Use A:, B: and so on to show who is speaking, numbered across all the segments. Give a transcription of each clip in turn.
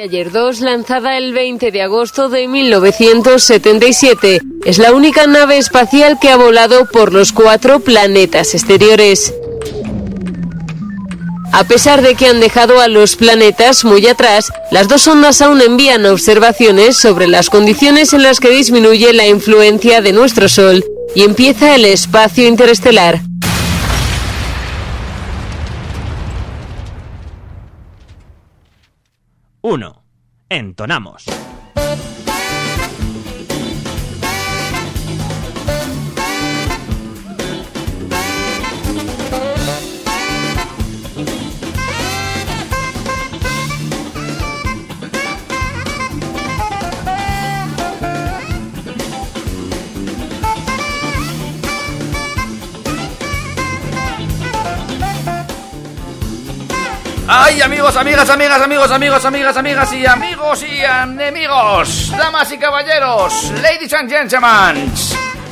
A: Ayer 2, lanzada el 20 de agosto de 1977, es la única nave espacial que ha volado por los cuatro planetas exteriores. A pesar de que han dejado a los planetas muy atrás, las dos ondas aún envían observaciones sobre las condiciones en las que disminuye la influencia de nuestro Sol y empieza el espacio interestelar.
B: 1. Entonamos.
C: ¡Ay, amigos, amigas, amigas, amigos, amigos, amigas, amigas y amigos y enemigos! Damas y caballeros, ladies and gentlemen.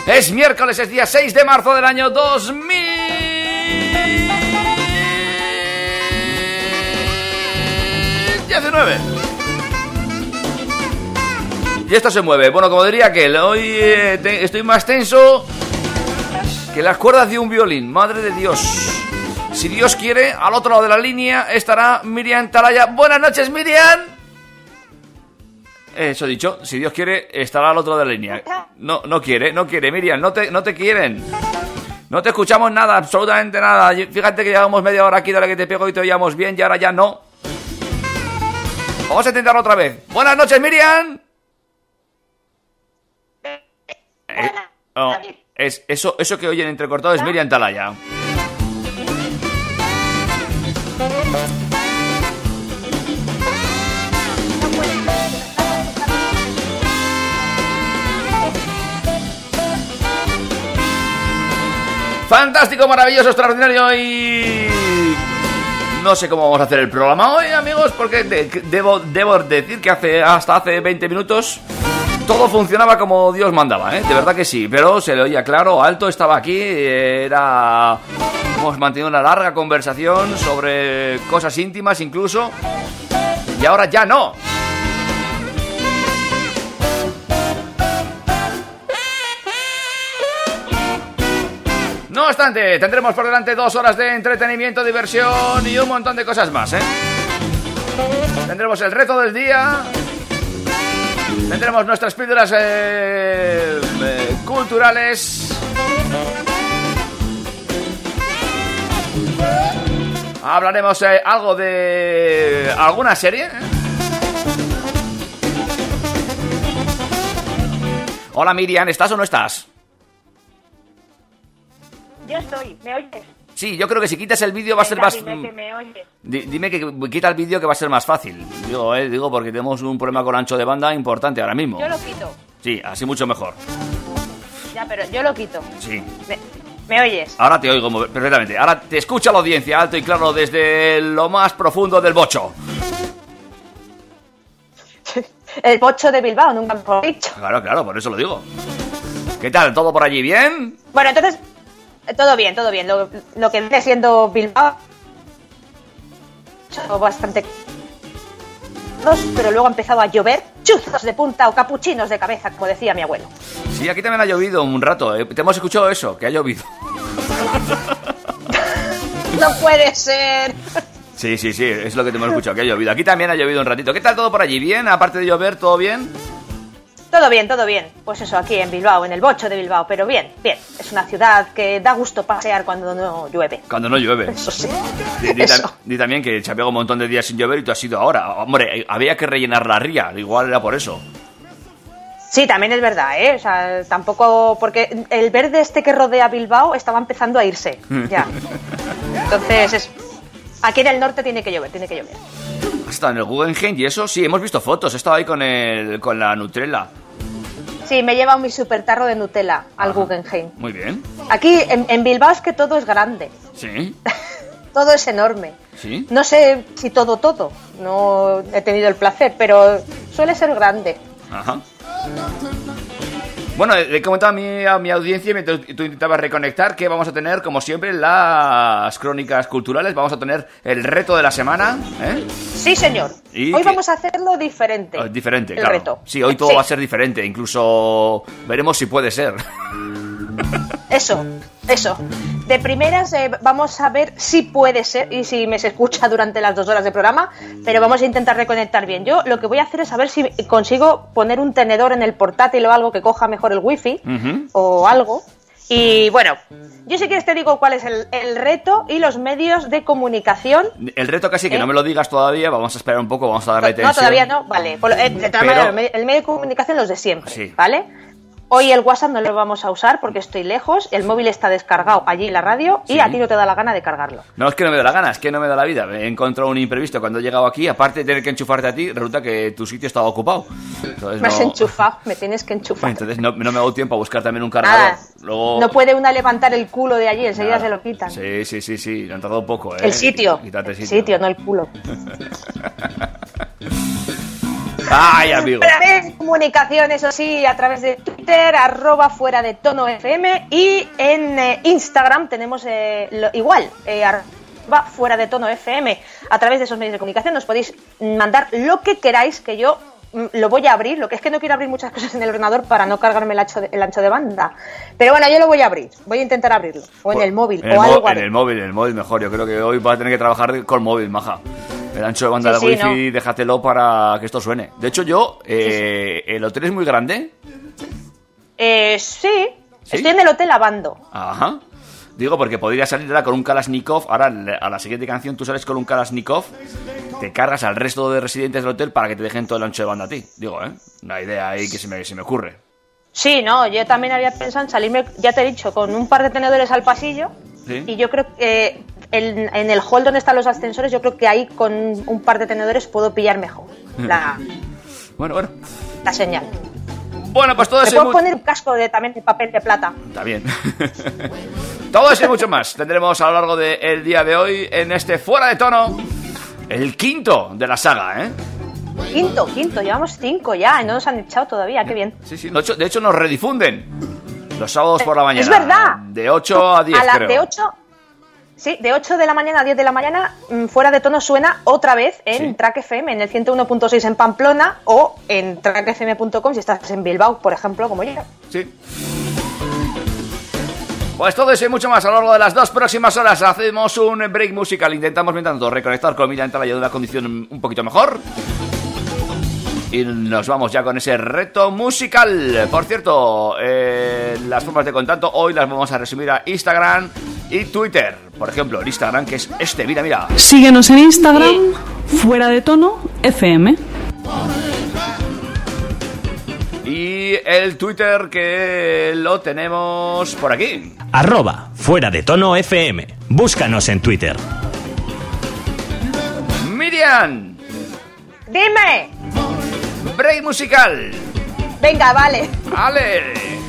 C: Es miércoles, es día 6 de marzo del año 2019. Y esto se mueve. Bueno, como diría que hoy eh, estoy más tenso que las cuerdas de un violín. Madre de Dios. Si Dios quiere, al otro lado de la línea estará Miriam Talaya. Buenas noches, Miriam. Eso dicho, si Dios quiere, estará al otro lado de la línea. No, no quiere, no quiere, Miriam, no te, no te quieren. No te escuchamos nada, absolutamente nada. Fíjate que llevamos media hora aquí de la que te pego y te oíamos bien y ahora ya no. Vamos a intentarlo otra vez. Buenas noches, Miriam. Eh, oh, es, eso, eso que oyen entrecortado es Miriam Talaya. Fantástico, maravilloso, extraordinario y... No sé cómo vamos a hacer el programa hoy, amigos, porque de- debo, debo decir que hace, hasta hace 20 minutos todo funcionaba como Dios mandaba, ¿eh? De verdad que sí, pero se le oía claro, alto, estaba aquí, era... Hemos mantenido una larga conversación sobre cosas íntimas incluso, y ahora ya no. No obstante, tendremos por delante dos horas de entretenimiento, diversión y un montón de cosas más, ¿eh? Tendremos el reto del día. Tendremos nuestras píldoras eh, eh, culturales. Hablaremos eh, algo de alguna serie. ¿eh? Hola Miriam, ¿estás o no estás?
D: Yo estoy, ¿me oyes?
C: Sí, yo creo que si quitas el vídeo va a ser más...
D: dime que me oyes.
C: Di- Dime que quita el vídeo que va a ser más fácil. Digo, eh, digo porque tenemos un problema con ancho de banda importante ahora mismo.
D: Yo lo quito.
C: Sí, así mucho mejor.
D: Ya, pero yo lo quito.
C: Sí.
D: ¿Me, me oyes?
C: Ahora te oigo perfectamente. Ahora te escucha la audiencia alto y claro desde lo más profundo del bocho.
D: El bocho de Bilbao, nunca mejor dicho.
C: Claro, claro, por eso lo digo. ¿Qué tal? ¿Todo por allí bien?
D: Bueno, entonces, todo bien, todo bien. Lo, lo que viene siendo Bilbao, bastante... Pero luego ha empezado a llover chuzos de punta o capuchinos de cabeza, como decía mi abuelo.
C: Sí, aquí también ha llovido un rato. eh. Te hemos escuchado eso, que ha llovido.
D: No puede ser.
C: Sí, sí, sí, es lo que te hemos escuchado, que ha llovido. Aquí también ha llovido un ratito. ¿Qué tal todo por allí? ¿Bien? Aparte de llover, ¿todo bien?
D: Todo bien, todo bien. Pues eso, aquí en Bilbao, en el bocho de Bilbao. Pero bien, bien. Es una ciudad que da gusto pasear cuando no llueve.
C: Cuando no llueve.
D: Eso sí.
C: Di, di
D: Eso.
C: tam- di también que se un montón de días sin llover y tú has ido ahora. Hombre, había que rellenar la ría, igual era por eso.
D: Sí, también es verdad, ¿eh? O sea, tampoco. Porque el verde este que rodea Bilbao estaba empezando a irse. Ya. Entonces, es. Aquí en el norte tiene que llover, tiene que llover.
C: Hasta en el Guggenheim y eso, sí, hemos visto fotos. He estado ahí con, el, con la Nutrella.
D: Sí, me he llevado mi super tarro de Nutella al Guggenheim.
C: Muy bien.
D: Aquí en, en Bilbao es que todo es grande.
C: Sí,
D: Todo es enorme.
C: sí.
D: No sé si todo, todo. No he tenido el placer, pero suele ser grande.
C: Ajá. Bueno, he comentado a mi, a mi audiencia mientras tú intentabas reconectar que vamos a tener, como siempre, las crónicas culturales. Vamos a tener el reto de la semana. ¿eh?
D: Sí, señor. hoy vamos a hacerlo diferente.
C: Oh, diferente, el Reto. Sí, hoy todo va a ser diferente. Incluso veremos si puede ser.
D: Eso, eso. De primeras eh, vamos a ver si puede ser y si me se escucha durante las dos horas de programa, pero vamos a intentar reconectar bien. Yo lo que voy a hacer es saber si consigo poner un tenedor en el portátil o algo que coja mejor el wifi o algo. Y bueno, yo sí que te digo cuál es el, reto y los medios de comunicación.
C: El reto casi que no ¿Eh? me lo digas todavía, vamos a esperar un poco, vamos a darle tensión.
D: No, todavía no, vale. Eh, de todas maneras, el medio de comunicación los de siempre, ¿vale? Hoy el WhatsApp no lo vamos a usar porque estoy lejos, el móvil está descargado allí en la radio y a ti no te da la gana de cargarlo.
C: No es que no me da la gana, es que no me da la vida. He encontrado un imprevisto cuando he llegado aquí, aparte de tener que enchufarte a ti, resulta que tu sitio estaba ocupado.
D: me has enchufado, me tienes que enchufar.
C: Entonces no, me hago tiempo a buscar también un cargador.
D: No puede una levantar el culo de allí, enseguida se lo quitan.
C: Sí, sí, sí, sí, le han tardado poco. ¿eh?
D: El sitio. el sitio, no el culo.
C: Ay, amigo.
D: de comunicación, eso sí, a través de Twitter, arroba fuera de tono FM y en eh, Instagram tenemos eh, igual, eh, arroba fuera de tono FM. A través de esos medios de comunicación nos podéis mandar lo que queráis que yo mm, lo voy a abrir, lo que es que no quiero abrir muchas cosas en el ordenador para no cargarme el ancho de, el ancho de banda. Pero bueno, yo lo voy a abrir, voy a intentar abrirlo. O en el móvil, o algo.
C: En el móvil, en el móvil mejor. Yo creo que hoy vas a tener que trabajar con móvil, maja. El ancho de banda de wifi, déjatelo para que esto suene. De hecho, yo, eh, ¿el hotel es muy grande?
D: Eh, sí. Estoy en el hotel lavando.
C: Ajá. Digo, porque podría salir ahora con un Kalashnikov. Ahora, a la siguiente canción, tú sales con un Kalashnikov, te cargas al resto de residentes del hotel para que te dejen todo el ancho de banda a ti. Digo, ¿eh? Una idea ahí que se me, se me ocurre.
D: Sí, no, yo también había pensado en salirme, ya te he dicho, con un par de tenedores al pasillo. Y yo creo que en, el hall donde están los ascensores, yo creo que ahí con un par de tenedores puedo pillar mejor la,
C: bueno, bueno.
D: la señal.
C: Bueno, pues todo eso.
D: puedo poner un casco de, también de papel de plata.
C: Está bien. todo eso y mucho más tendremos a lo largo del día de hoy en este Fuera de Tono, el quinto de la saga, ¿eh?
D: Quinto, quinto, llevamos cinco ya y no nos han echado todavía, qué bien.
C: Sí, sí, de hecho, nos redifunden los sábados por la mañana.
D: Es verdad.
C: De 8 a 10. A
D: De 8 Sí, de 8 de la mañana a 10 de la mañana, mm, fuera de tono suena otra vez en Track FM, en el 101.6 en Pamplona o en trackfm.com si estás en Bilbao, por ejemplo, como yo.
C: Sí. Pues todo eso y mucho más a lo largo de las dos próximas horas. Hacemos un break musical. Intentamos, mientras tanto, reconectar con Mira Entrada y de una condición un poquito mejor. Y nos vamos ya con ese reto musical. Por cierto, eh, las formas de contacto hoy las vamos a resumir a Instagram y Twitter. Por ejemplo, el Instagram que es este, mira, mira.
E: Síguenos en Instagram, fuera de tono, FM.
C: Y el Twitter que lo tenemos por aquí.
B: Arroba, fuera de tono FM. Búscanos en Twitter.
C: Miriam.
D: Dime.
C: Break musical.
D: Venga, vale.
C: Vale.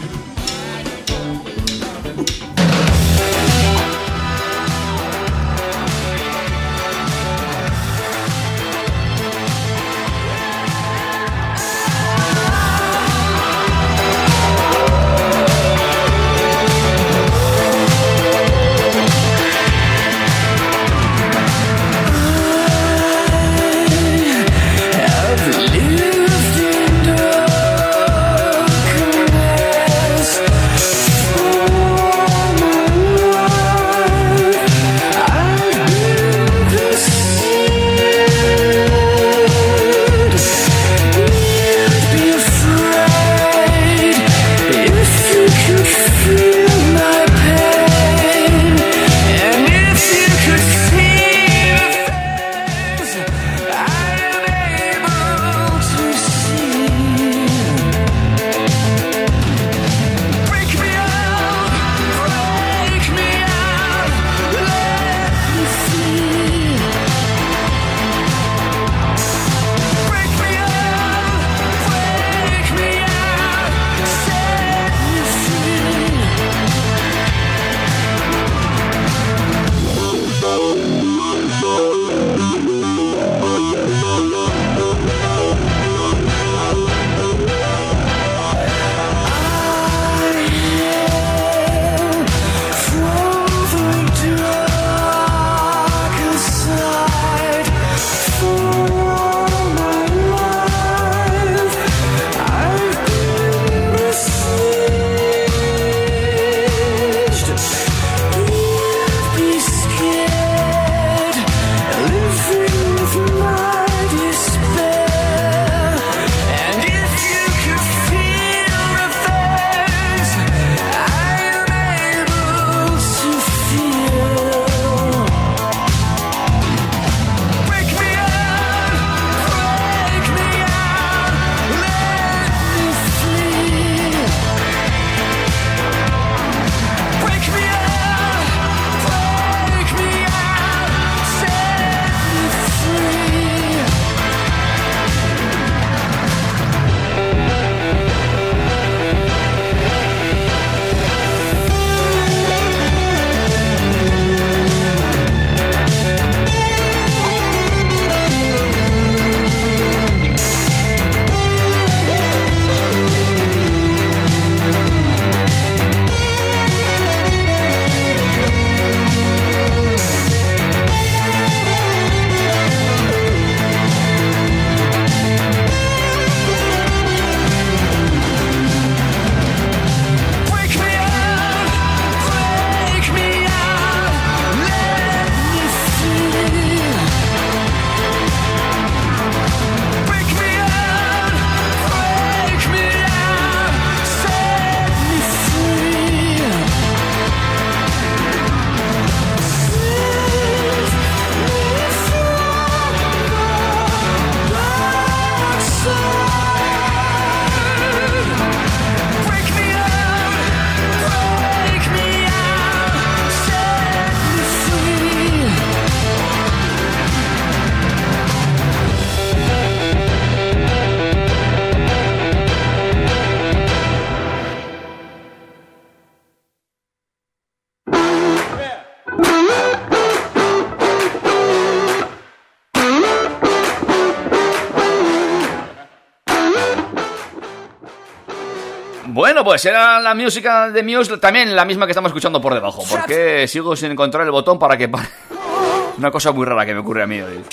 C: Pues era la música de Muse, también la misma que estamos escuchando por debajo, porque sigo sin encontrar el botón para que pare. Una cosa muy rara que me ocurre a mí hoy.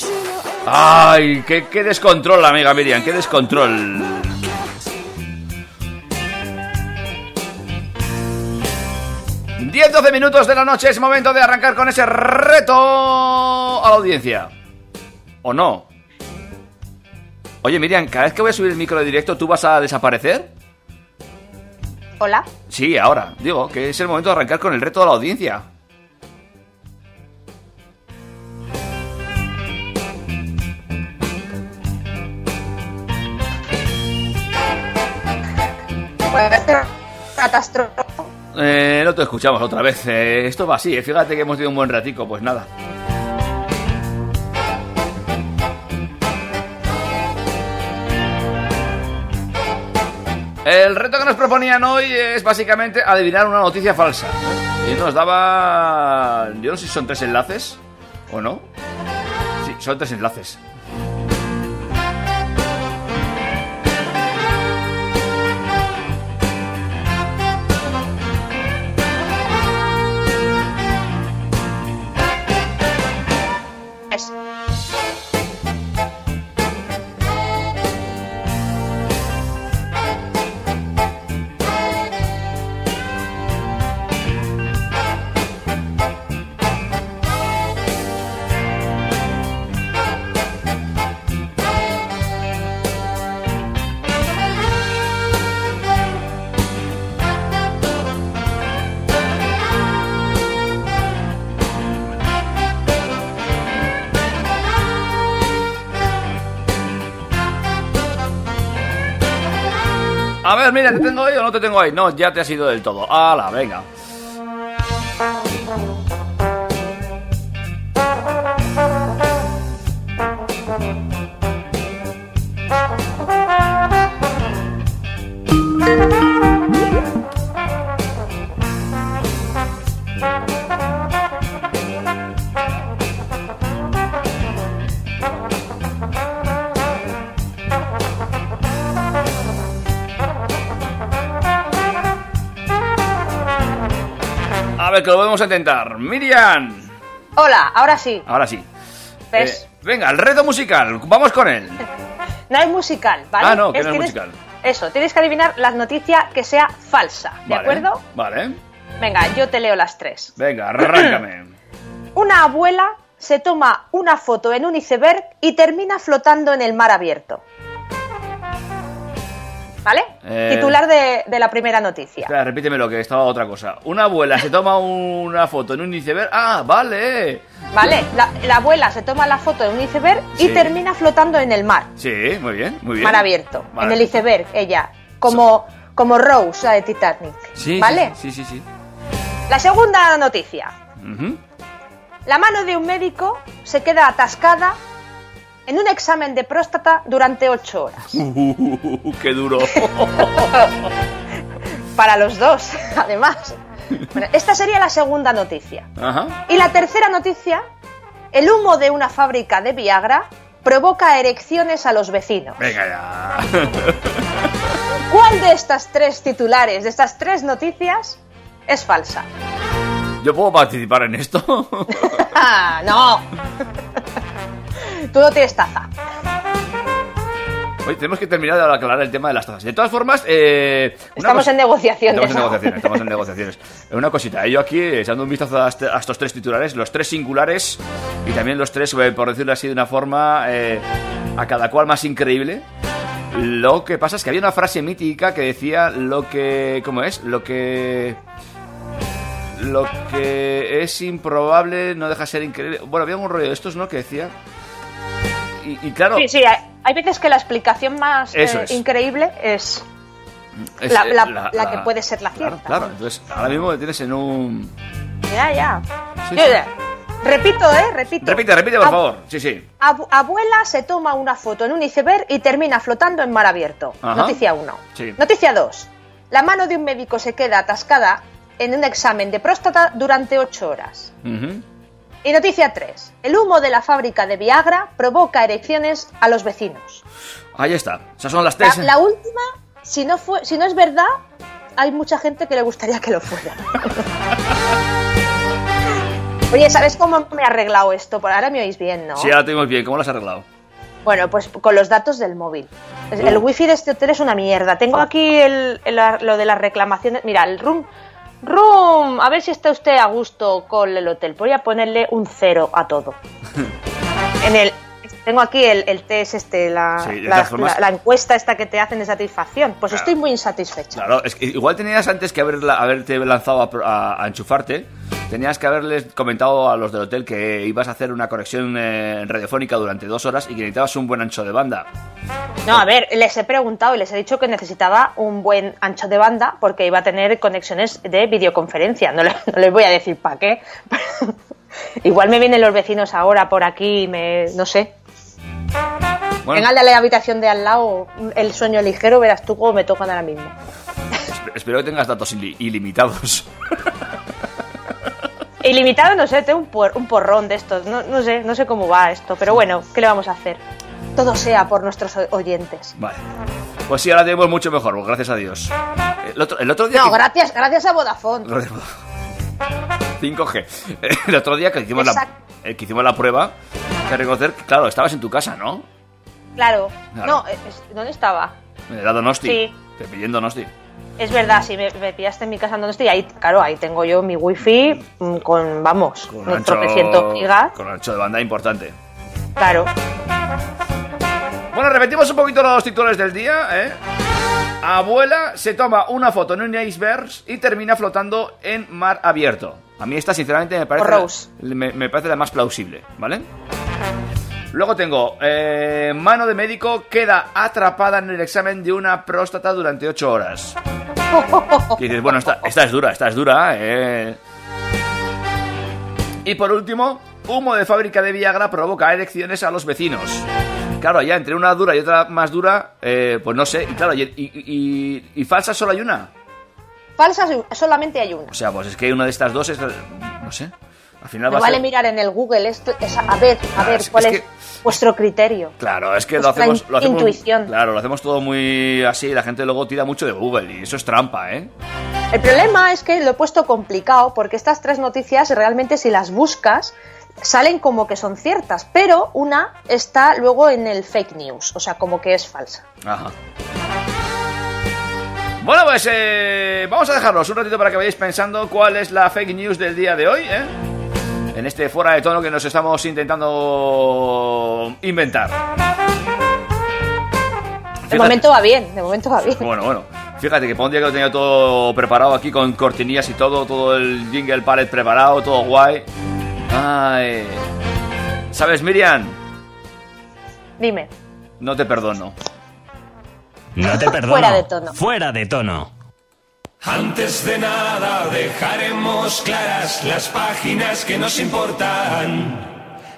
C: ¡Ay! ¡Qué, qué descontrol, amiga Miriam! ¡Qué descontrol! 10-12 minutos de la noche, es momento de arrancar con ese reto a la audiencia. ¿O no? Oye, Miriam, cada vez que voy a subir el micro de directo, ¿tú vas a desaparecer?
D: Hola.
C: Sí, ahora. Digo que es el momento de arrancar con el reto a la audiencia.
D: Catástrofe.
C: Eh, no te escuchamos otra vez. Eh, esto va así, eh. fíjate que hemos tenido un buen ratico, pues nada. El reto que nos proponían hoy es básicamente adivinar una noticia falsa. Y nos daba... Yo no sé si son tres enlaces o no. Sí, son tres enlaces. Mira, ¿te tengo ahí o no te tengo ahí? No, ya te has ido del todo. ¡Hala, venga! Ver, que lo podemos intentar. Miriam.
D: Hola, ahora sí.
C: Ahora sí.
D: ¿Ves?
C: Eh, venga, el reto musical. Vamos con él.
D: No hay musical, ¿vale?
C: Ah, no, que no hay
D: tienes-
C: musical.
D: Eso, tienes que adivinar la noticia que sea falsa, ¿de
C: Vale,
D: acuerdo?
C: Vale.
D: Venga, yo te leo las tres.
C: Venga, arráncame.
D: Una abuela se toma una foto en un iceberg y termina flotando en el mar abierto. ¿Vale?
C: Eh.
D: Titular de, de la primera noticia.
C: Espera, repíteme lo que estaba otra cosa. Una abuela se toma una foto en un iceberg. Ah, vale.
D: ¿Vale? La, la abuela se toma la foto en un iceberg y termina flotando en el mar.
C: Sí, muy bien, muy bien.
D: Mar abierto. En el iceberg, ella. Como, como Rose, la de Titanic.
C: Sí,
D: ¿Vale?
C: Sí, sí, sí.
D: La segunda noticia. La mano de un médico se queda atascada en un examen de próstata durante ocho horas.
C: Uh, qué duro.
D: Para los dos, además. Bueno, esta sería la segunda noticia.
C: Ajá.
D: Y la tercera noticia, el humo de una fábrica de Viagra provoca erecciones a los vecinos.
C: Venga ya.
D: ¿Cuál de estas tres titulares, de estas tres noticias, es falsa?
C: ¿Yo puedo participar en esto?
D: ¡Ah, no! Tú no tienes taza.
C: Oye, tenemos que terminar de aclarar el tema de las tazas. De todas formas, eh,
D: Estamos en negociaciones.
C: Estamos en negociaciones, estamos en negociaciones. Una cosita, yo aquí echando un vistazo a, estos tres titulares, los tres singulares y también los tres, eh, por decirlo así de una forma, eh, a cada cual más increíble. Lo que pasa es que había una frase mítica que decía lo que... ¿Cómo es? Lo que... Lo que es improbable no deja de ser increíble. Bueno, había un rollo de estos, ¿no? Que decía... Y, y claro...
D: Sí, sí, hay, hay veces que la explicación más eh,
C: es.
D: increíble es
C: es,
D: la-
C: eh,
D: la- la que puede ser la
C: claro,
D: cierta,
C: Claro, entonces ahora mismo me tienes en un...
D: Ya, ya.
C: Sí,
D: ya- Repito, ¿eh? Repito.
C: Repite, repite, por
D: Ab-
C: favor. Sí, sí.
D: abu- abuela se toma una foto en un iceberg y termina flotando en mar abierto.
C: Ajá.
D: Noticia 1.
C: Sí.
D: Noticia 2. La mano de un médico se queda atascada en un examen de próstata durante 8 horas.
C: Ujú.
D: Y noticia 3. El humo de la fábrica de Viagra provoca erecciones a los vecinos.
C: Ahí está. Esas son las
D: La,
C: tres.
D: la última, si no, fue, si no es verdad, hay mucha gente que le gustaría que lo fuera. Oye, ¿sabes cómo me he arreglado esto? Por ahora me oís bien, ¿no?
C: Sí, ahora te oímos bien. ¿Cómo lo has arreglado?
D: Bueno, pues con los datos del móvil. El wifi de este hotel es una mierda. Tengo aquí el- el- lo de las reclamaciones. Mira, el room. Room, a ver si está usted a gusto con el hotel. Voy a ponerle un cero a todo. en el, tengo aquí el, el test este, la,
C: Sí,
D: la-
C: todas formas-
D: la- la encuesta esta que te hacen de satisfacción. Pues
C: Claro.
D: estoy muy insatisfecha.
C: Claro, es que igual tenías antes que haber, haberte lanzado a, a- a enchufarte. Tenías que haberles comentado a los del hotel que ibas a hacer una conexión eh, radiofónica durante dos horas y que necesitabas un buen ancho de banda.
D: No, a ver, les he preguntado y les he dicho que necesitaba un buen ancho de banda porque iba a tener conexiones de videoconferencia. No, le- no les voy a decir para qué. Igual me vienen los vecinos ahora por aquí y me. no sé.
C: Bueno,
D: Vengan a la habitación de al lado, el sueño ligero, verás tú cómo me tocan ahora mismo.
C: esp- espero que tengas datos ili- ilimitados.
D: Ilimitado, no sé, tengo un, por- un porrón de estos. No, no sé, no sé cómo va esto, pero bueno, ¿qué le vamos a hacer? Todo sea por nuestros oyentes.
C: Vale. Pues sí, ahora tenemos mucho mejor, gracias a Dios. El otro, el otro día...
D: No,
C: que-
D: gracias, gracias a Vodafone.
C: 5G. El otro día que hicimos, la, eh, que hicimos la prueba, que reconocer que, claro, estabas en tu casa, ¿no?
D: Claro.
C: Claro.
D: No, es- ¿dónde estaba?
C: Me da Donosti.
D: Sí.
C: Te pillé en Donosti.
D: Es verdad, si me, me pillaste en mi casa donde estoy, ahí, claro, ahí tengo yo mi wifi mm, con, vamos,
C: Con un ancho,
D: gigas.
C: con ancho de banda importante.
D: Claro.
C: Bueno, repetimos un poquito los titulares del día, ¿eh? Abuela se toma una foto en un iceberg y termina flotando en mar abierto. A mí esta, sinceramente, me parece, me, me parece la más plausible, ¿vale? Luego tengo, eh, mano de médico queda atrapada en el examen de una próstata durante 8 horas. Y dices, bueno, esta, esta es dura, esta es dura, eh. Y por último, humo de fábrica de Viagra provoca erecciones a los vecinos. Claro, ya entre una dura y otra más dura, eh, pues no sé. Y claro, y, y, y- y falsa solo hay una.
D: Falsas solamente hay una.
C: O sea, pues es que una de estas dos es. No sé. Al final va a
D: vale
C: ser.
D: mirar en el Google esto, es- a ver, a
C: Claro,
D: ver,
C: es-
D: cuál
C: es
D: vuestro criterio.
C: Claro, es que lo hacemos, lo hacemos.
D: intuición.
C: Claro, lo hacemos todo muy así. y La gente luego tira mucho de Google y eso es trampa, ¿eh?
D: El problema es que lo he puesto complicado porque estas tres noticias realmente si las buscas salen como que son ciertas, pero una está luego en el fake news, o sea, como que es falsa.
C: Ajá. Bueno, pues eh, vamos a dejarlos un ratito para que vayáis pensando cuál es la fake news del día de hoy, ¿eh? En este fuera de tono que nos estamos intentando inventar.
D: De
C: Fíjate-
D: momento va bien, de momento va bien.
C: Bueno, bueno. Fíjate que para un día que lo tenía todo preparado aquí con cortinillas y todo, todo el jingle palette preparado, todo guay. Ay. ¿Sabes, Miriam?
D: Dime.
C: No te perdono.
B: No te perdono.
D: Fuera de tono.
B: Fuera de tono.
F: Antes de nada dejaremos claras las páginas que nos importan.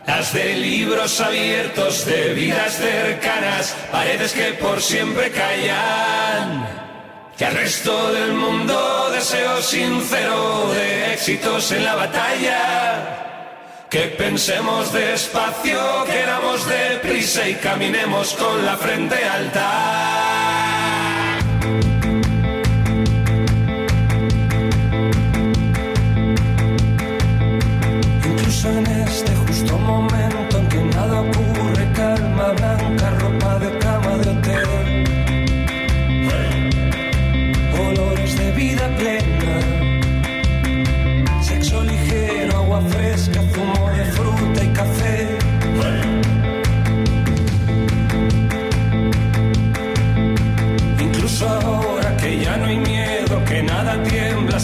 F: Las de libros abiertos, de vidas cercanas, paredes que por siempre callan. Que al resto del mundo deseo sincero de éxitos en la batalla. Que pensemos despacio, queramos deprisa y caminemos con la frente alta. Incluso en este justo momento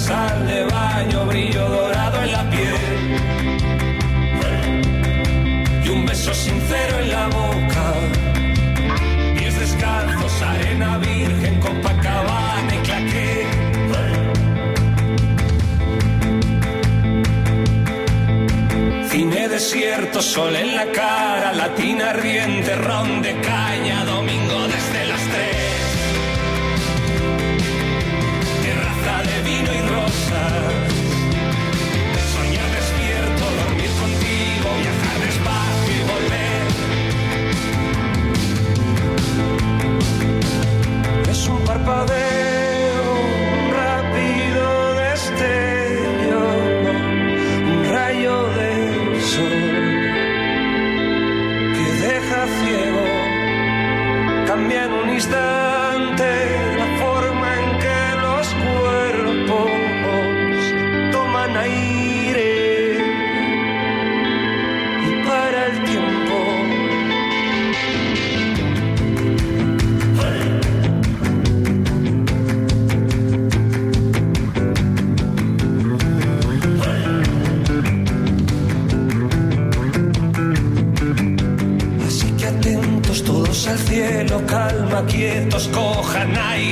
F: sal de baño, brillo dorado en la piel y un beso sincero en la boca. Pies descalzos, arena virgen, Copacabana y claqué. Cine desierto, sol en la cara, latina riente, ron de caña, es un parpadeo, un rápido destello, un rayo del sol que deja ciego, cambia un instante. Quietos, cojan aire,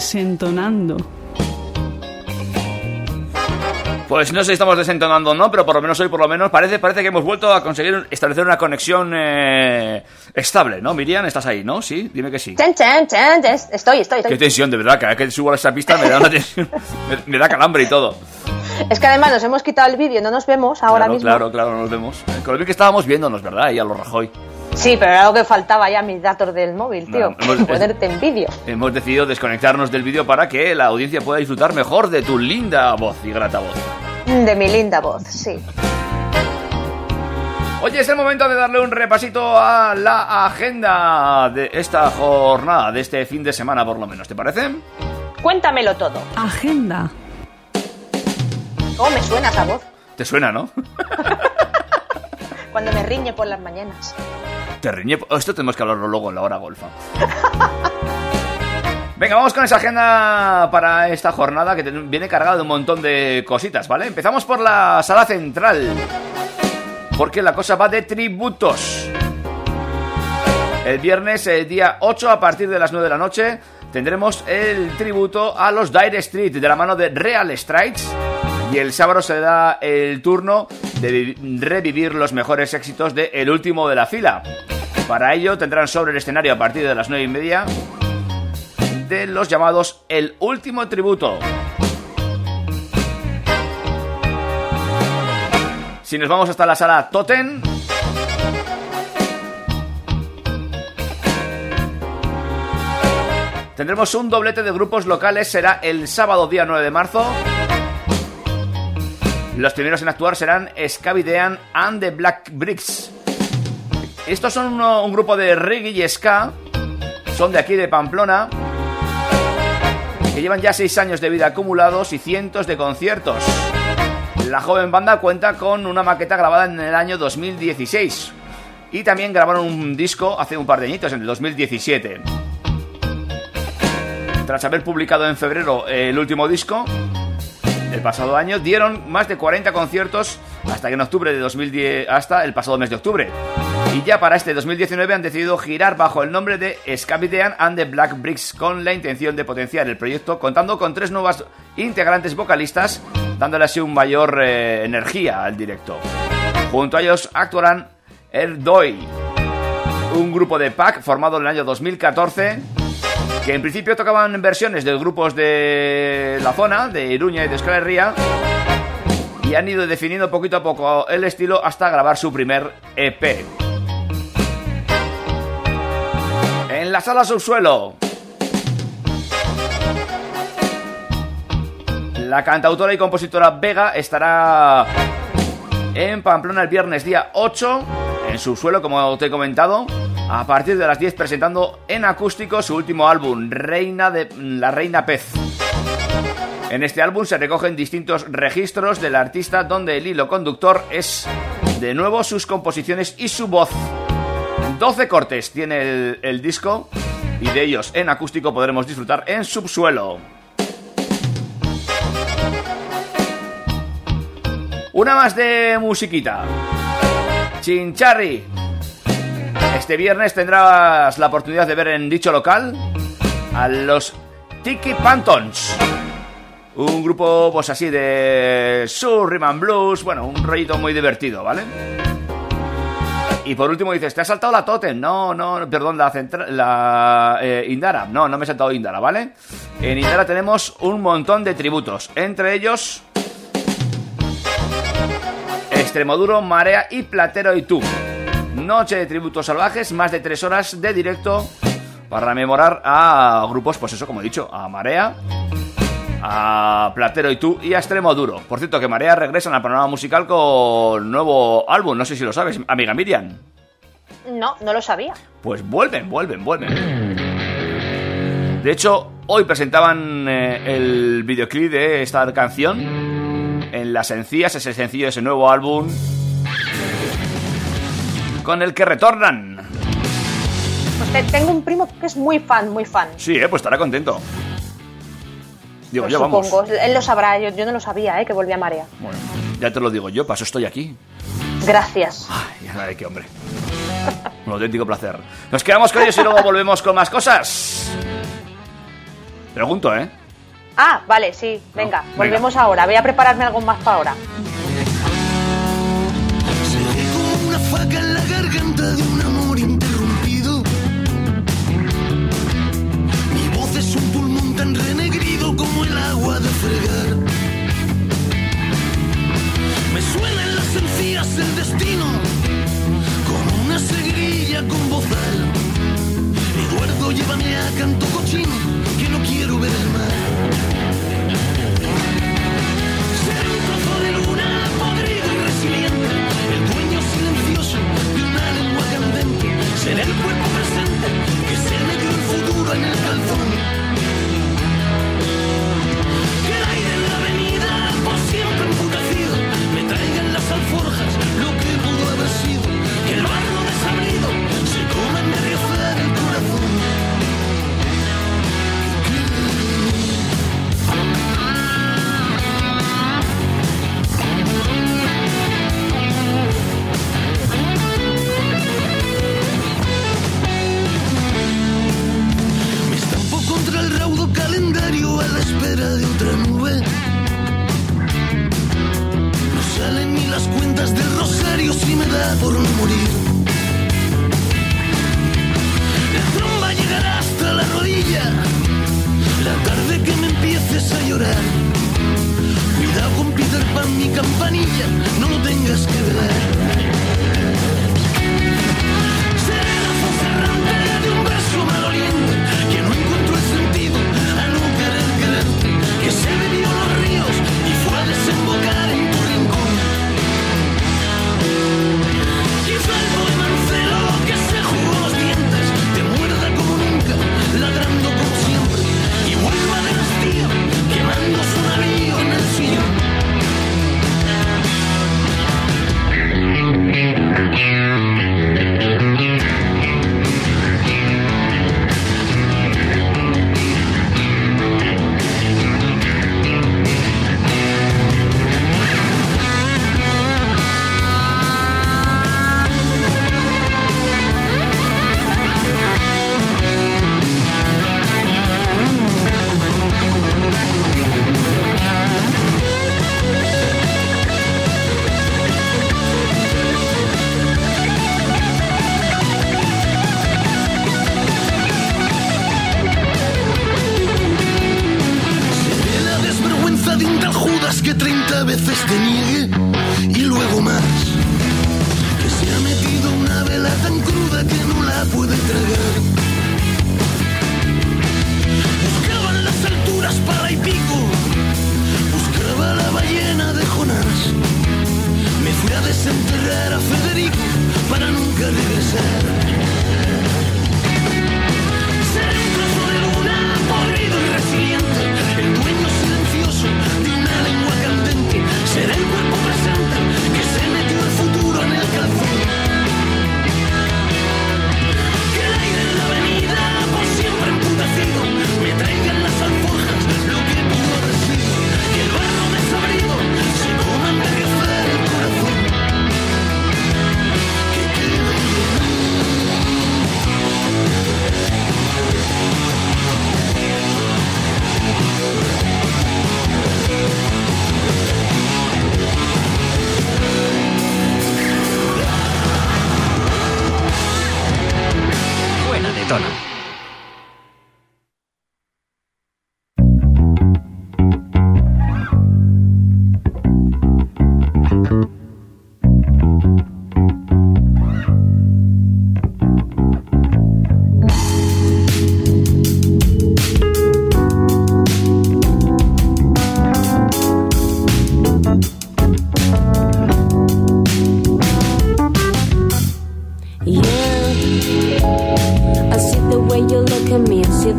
E: desentonando.
C: Pues no sé si estamos desentonando o no, pero por lo menos hoy, por lo menos, parece, parece que hemos vuelto a conseguir establecer una conexión eh, estable, ¿no? Miriam, ¿estás ahí, no? Sí, dime que sí.
D: Chan, chan, chan, es- estoy, estoy,
C: Qué
D: estoy.
C: tensión, de verdad, cada vez que subo a esa pista me da una tensión, me, me da calambre y todo.
D: Es que además nos hemos quitado el vídeo, no nos vemos ahora
C: claro,
D: mismo.
C: Claro, claro, nos vemos. Con lo bien que estábamos viéndonos, ¿verdad? Ahí a los Rajoy.
D: Sí, pero era lo que faltaba ya mis datos del móvil, tío.
C: No, hemos-
D: Ponerte en vídeo.
C: Hemos decidido desconectarnos del vídeo para que la audiencia pueda disfrutar mejor de tu linda voz y grata voz.
D: De mi linda voz, sí.
C: Oye, es el momento de darle un repasito a la agenda de esta jornada, de este fin de semana por lo menos, ¿te parece?
D: Cuéntamelo todo.
E: Agenda.
D: ¿Cómo me suena esa voz?
C: ¿Te suena, no?
D: Cuando me riñe por las mañanas.
C: Esto tenemos que hablarlo luego en la hora golfa. Venga, vamos con esa agenda para esta jornada que viene cargada de un montón de cositas, ¿vale? Empezamos por la sala central. Porque la cosa va de tributos. El viernes, el día 8, a partir de las 9 de la noche, tendremos el tributo a los Dire Street de la mano de Real Strikes. Y el sábado se da el turno de vi- revivir los mejores éxitos de El último de la fila. Para ello tendrán sobre el escenario a partir de las 9 y media de los llamados El último tributo. Si nos vamos hasta la sala Totem, tendremos un doblete de grupos locales. Será el sábado día 9 de marzo. Los primeros en actuar serán Scavidean and the Black Bricks. Estos son un grupo de reggae y ska. Son de aquí de Pamplona. Que llevan ya 6 años de vida acumulados y cientos de conciertos. La joven banda cuenta con una maqueta grabada en el año 2016. Y también grabaron un disco hace un par de añitos, en el 2017. Tras haber publicado en febrero el último disco, el pasado año dieron más de 40 conciertos hasta que en octubre de 2010 hasta el pasado mes de octubre. Y ya para este 2019 han decidido girar bajo el nombre de Scabidean and the Black Bricks con la intención de potenciar el proyecto contando con tres nuevas integrantes vocalistas dándole así un mayor eh, energía al directo. Junto a ellos actuarán Erdoy, un grupo de pack formado en el año 2014 que en principio tocaban versiones de grupos de la zona, de Iruña y de Euskal Herria, y han ido definiendo poquito a poco el estilo hasta grabar su primer EP. En la sala subsuelo, la cantautora y compositora Vega estará en Pamplona el viernes día 8 en su suelo, como te he comentado, a partir de las 10 presentando en acústico su último álbum, Reina de la Reina Pez. En este álbum se recogen distintos registros del artista donde el hilo conductor es de nuevo sus composiciones y su voz. 12 cortes tiene el, el disco y de ellos en acústico podremos disfrutar en subsuelo. Una más de musiquita. Chincharri. Este viernes tendrás la oportunidad de ver en dicho local a los Tiki Pantons. Un grupo, pues así, de and blues. Bueno, un rollito muy divertido, ¿vale? Y por último dices, ¿te has saltado la Totem? No, no, perdón, la, la eh, Indara. No, no me he saltado Indara, ¿vale? En Indara tenemos un montón de tributos. Entre ellos... Extremoduro, Marea y Platero y tú. Noche de tributos salvajes, más de tres horas de directo para rememorar a grupos, pues eso, como he dicho, a Marea, a Platero y tú y a Extremo Duro. Por cierto, que Marea regresa al panorama musical con nuevo álbum, no sé si lo sabes, amiga Miriam.
G: No, no lo sabía.
C: Pues vuelven, vuelven, vuelven. De hecho, hoy presentaban eh, el videoclip de esta canción en las encías, ese sencillo de ese nuevo álbum con el que retornan.
G: Pues tengo un primo que es muy fan, muy fan.
C: Sí, eh, pues estará contento.
G: Digo, pues yo supongo, él lo sabrá, yo, no lo sabía, ¿eh? que volvía a Marea.
C: Bueno, ya te lo digo yo, paso estoy aquí.
G: Gracias.
C: Ay, ay, qué hombre. Un auténtico placer. Nos quedamos con ellos y luego volvemos con más cosas. Pregunto, ¿eh?
G: Ah, vale, sí. Venga, volvemos ahora. Voy a prepararme algo más para ahora.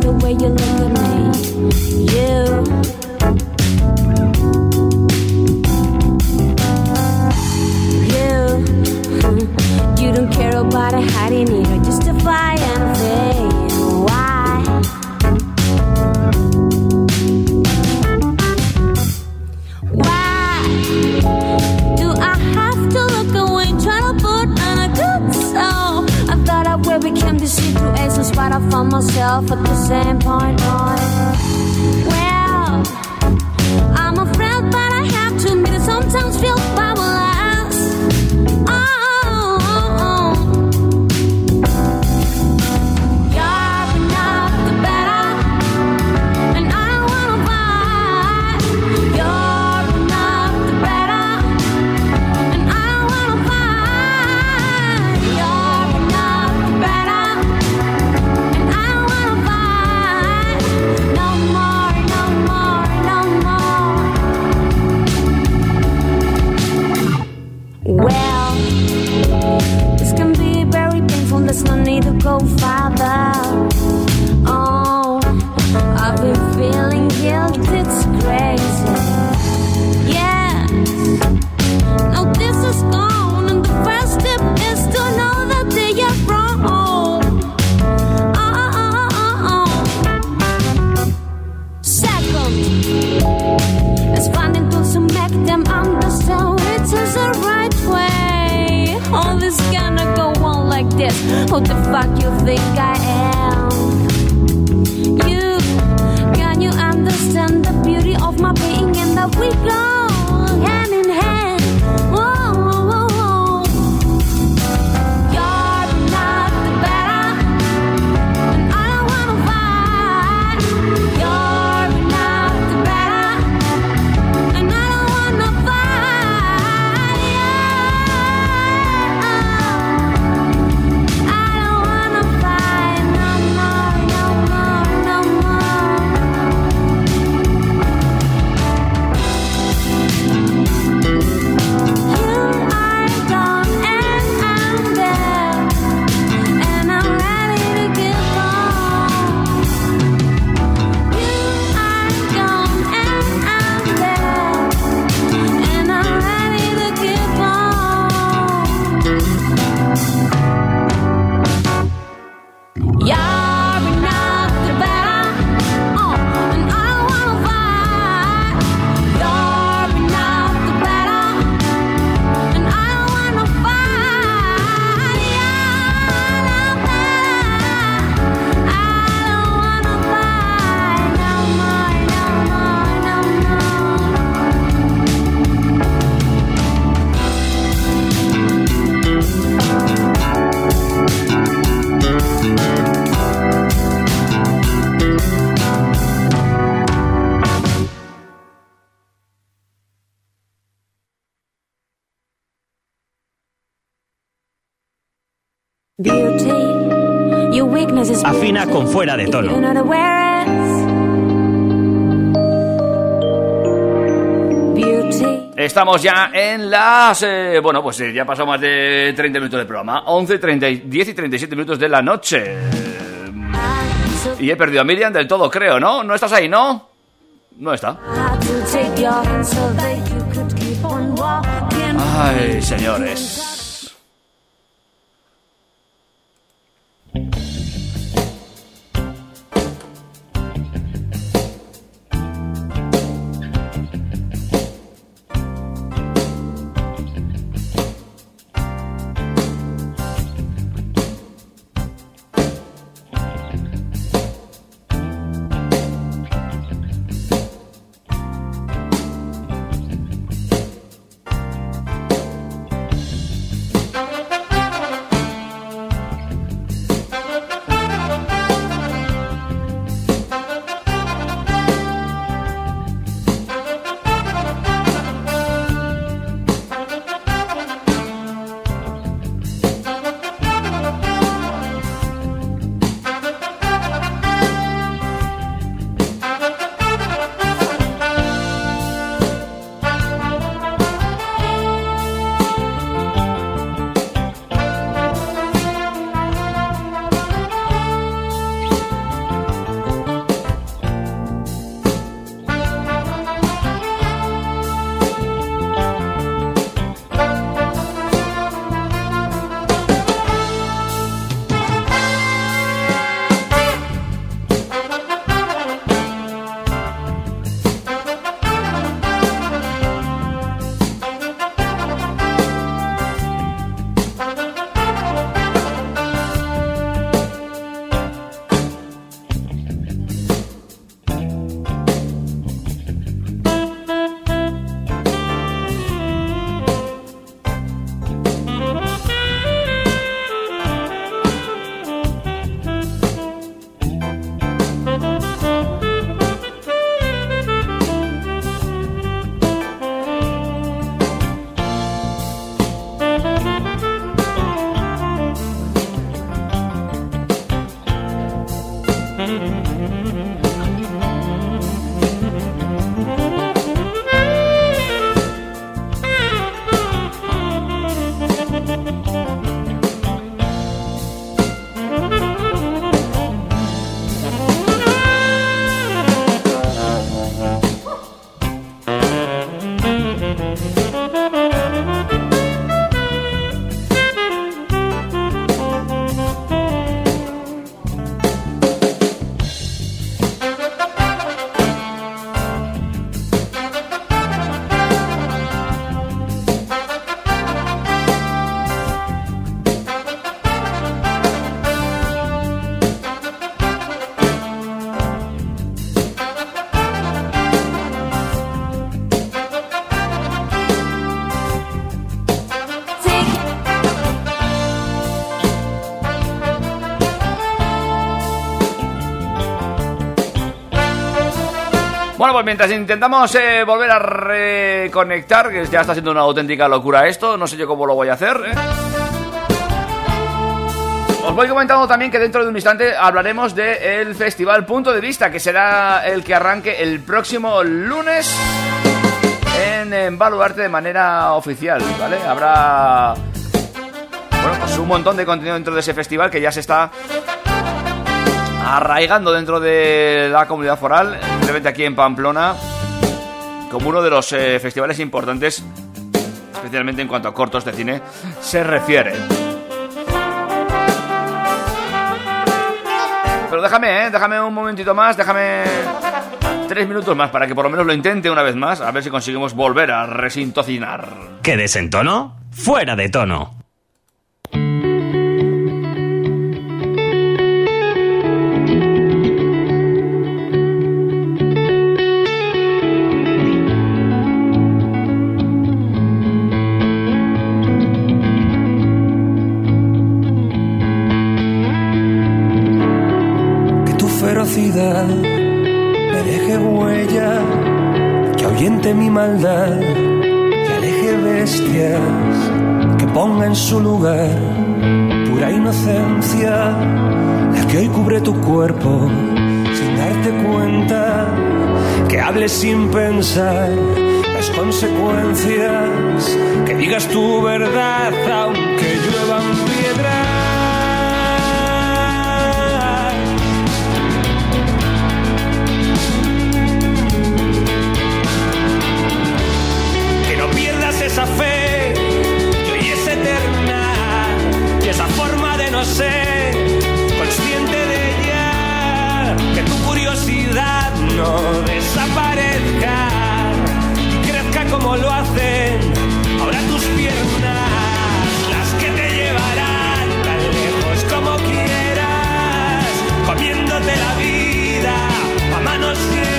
H: the way you look at
B: Fuera de tono.
C: Estamos ya en las... Eh, bueno, pues eh, ya pasó más de 30 minutos del programa. 11, 30, 10 y 37 minutos de la noche. Y he perdido a Miriam del todo, creo, ¿no? ¿No estás ahí, no? No está. Ay, señores. Pues mientras intentamos eh, volver a reconectar, que ya está siendo una auténtica locura esto, no sé yo cómo lo voy a hacer. ¿eh? Os voy comentando también que dentro de un instante hablaremos del Festival Punto de Vista, que será el que arranque el próximo lunes en, en Baluarte de manera oficial, ¿vale? Habrá pues un montón de contenido dentro de ese festival que ya se está arraigando dentro de la comunidad foral, simplemente aquí en Pamplona, como uno de los eh, festivales importantes, especialmente en cuanto a cortos de cine se refiere. Pero déjame, ¿eh? déjame un momentito más, déjame tres minutos más para que por lo menos lo intente una vez más, a ver si conseguimos volver a resintocinar.
B: ¿Que desentono? Fuera de tono.
F: Mi maldad. Y aleje bestias, que ponga en su lugar. Pura inocencia, la que hoy cubre tu cuerpo sin darte cuenta, que hables sin pensar las consecuencias, que digas tu verdad aunque ser consciente de ella que tu curiosidad no desaparezca y crezca como lo hacen ahora tus piernas las que te llevarán tan lejos como quieras comiéndote la vida a manos llenas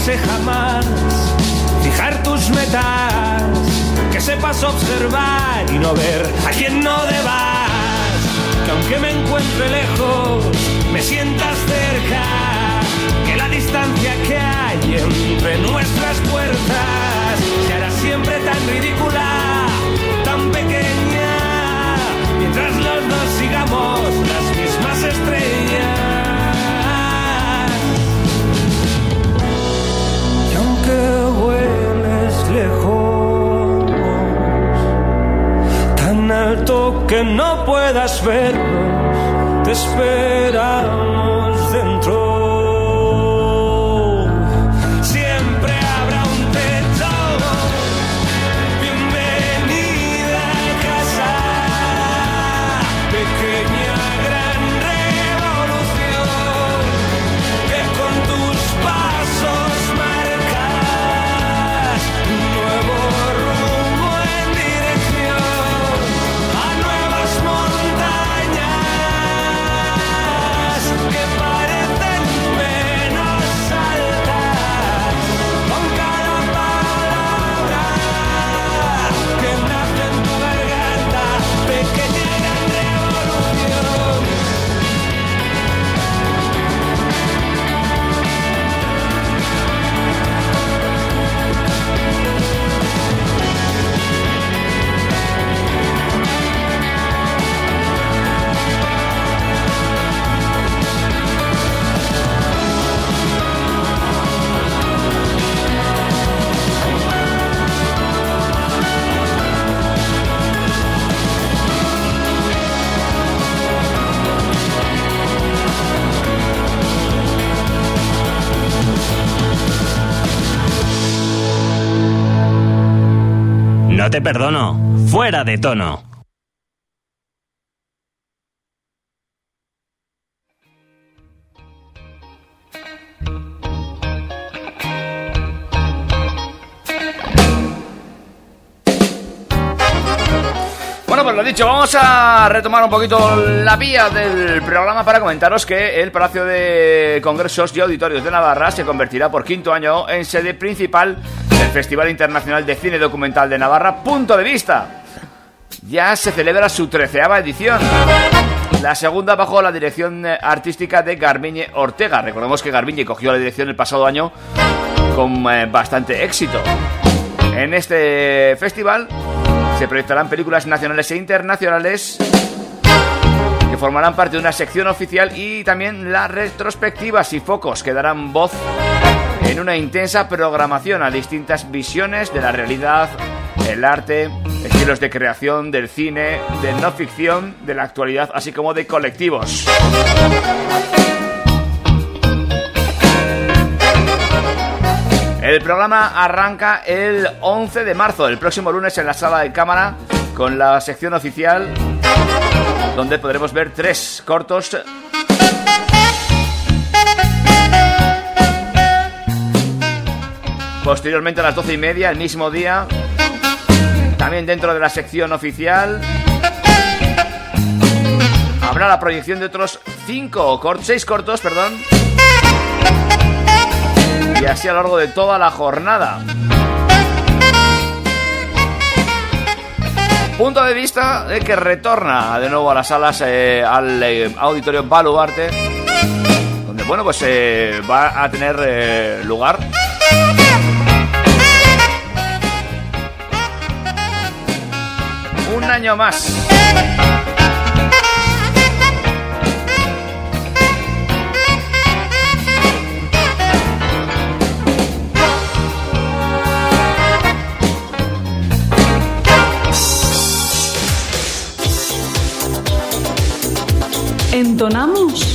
F: ose jamás fijar tus metas, que sepas observar y no ver a quien no debas, que aunque me encuentre lejos, me sientas cerca, que la distancia que hay entre nuestras puertas se hará siempre tan ridícula, tan pequeña, mientras los dos sigamos lejos, tan alto que no puedas vernos, te esperamos dentro.
B: Perdono. Fuera de tono.
C: Bueno, pues lo dicho, vamos a retomar un poquito la vía del programa para comentaros que el Palacio de Congresos y Auditorios de Navarra se convertirá por quinto año en sede principal del Festival Internacional de Cine Documental de Navarra, Punto de Vista. Ya se celebra su treceava edición. La segunda bajo la dirección artística de Garbiñe Ortega. Recordemos que Garbiñe cogió la dirección el pasado año con eh, bastante éxito. En este festival se proyectarán películas nacionales e internacionales que formarán parte de una sección oficial y también las retrospectivas y focos que darán voz en una intensa programación a distintas visiones de la realidad, el arte, estilos de creación del cine, de no ficción, de la actualidad, así como de colectivos. El programa arranca el 11 de marzo, el próximo lunes en la sala de cámara, con la sección oficial, donde podremos ver tres cortos. Posteriormente a las doce y media, el mismo día, también dentro de la sección oficial, habrá la proyección de otros cinco cortos, seis cortos, perdón, y así a lo largo de toda la jornada. Punto de vista de que retorna de nuevo a las salas eh, al eh, auditorio Baluarte, donde bueno pues eh, va a tener lugar año más.
I: ¿Entonamos?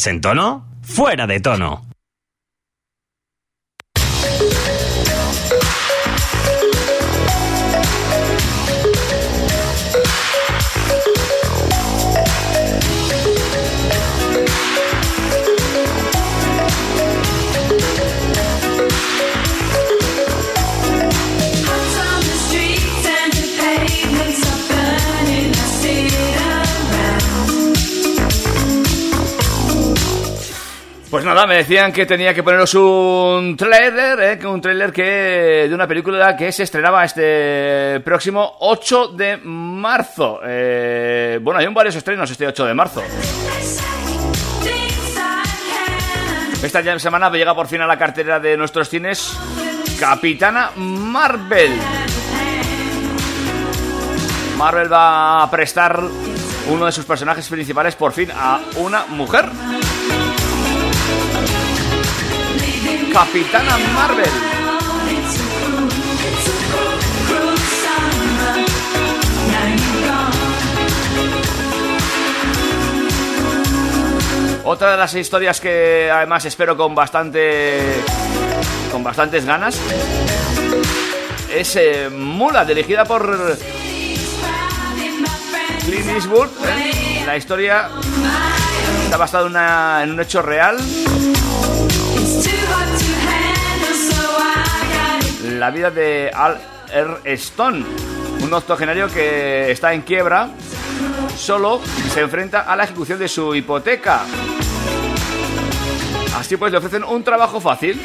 B: ¿Que desentono? Fuera de tono.
C: Nada, me decían que tenía que poneros un trailer, ¿eh? un trailer que de una película que se estrenaba este próximo 8 de marzo. Eh, bueno, hay un varios estrenos este 8 de marzo. Esta semana llega por fin a la cartera de nuestros cines Capitana Marvel. Marvel va a prestar uno de sus personajes principales por fin a una mujer. Capitana Marvel. Otra de las historias que además espero con bastante con bastantes ganas es eh, Mula, dirigida por Clint. ¿eh? La historia está basada en una- en un hecho real. La vida de Al R. Stone, un octogenario que está en quiebra, solo se enfrenta a la ejecución de su hipoteca. Así pues le ofrecen un trabajo fácil.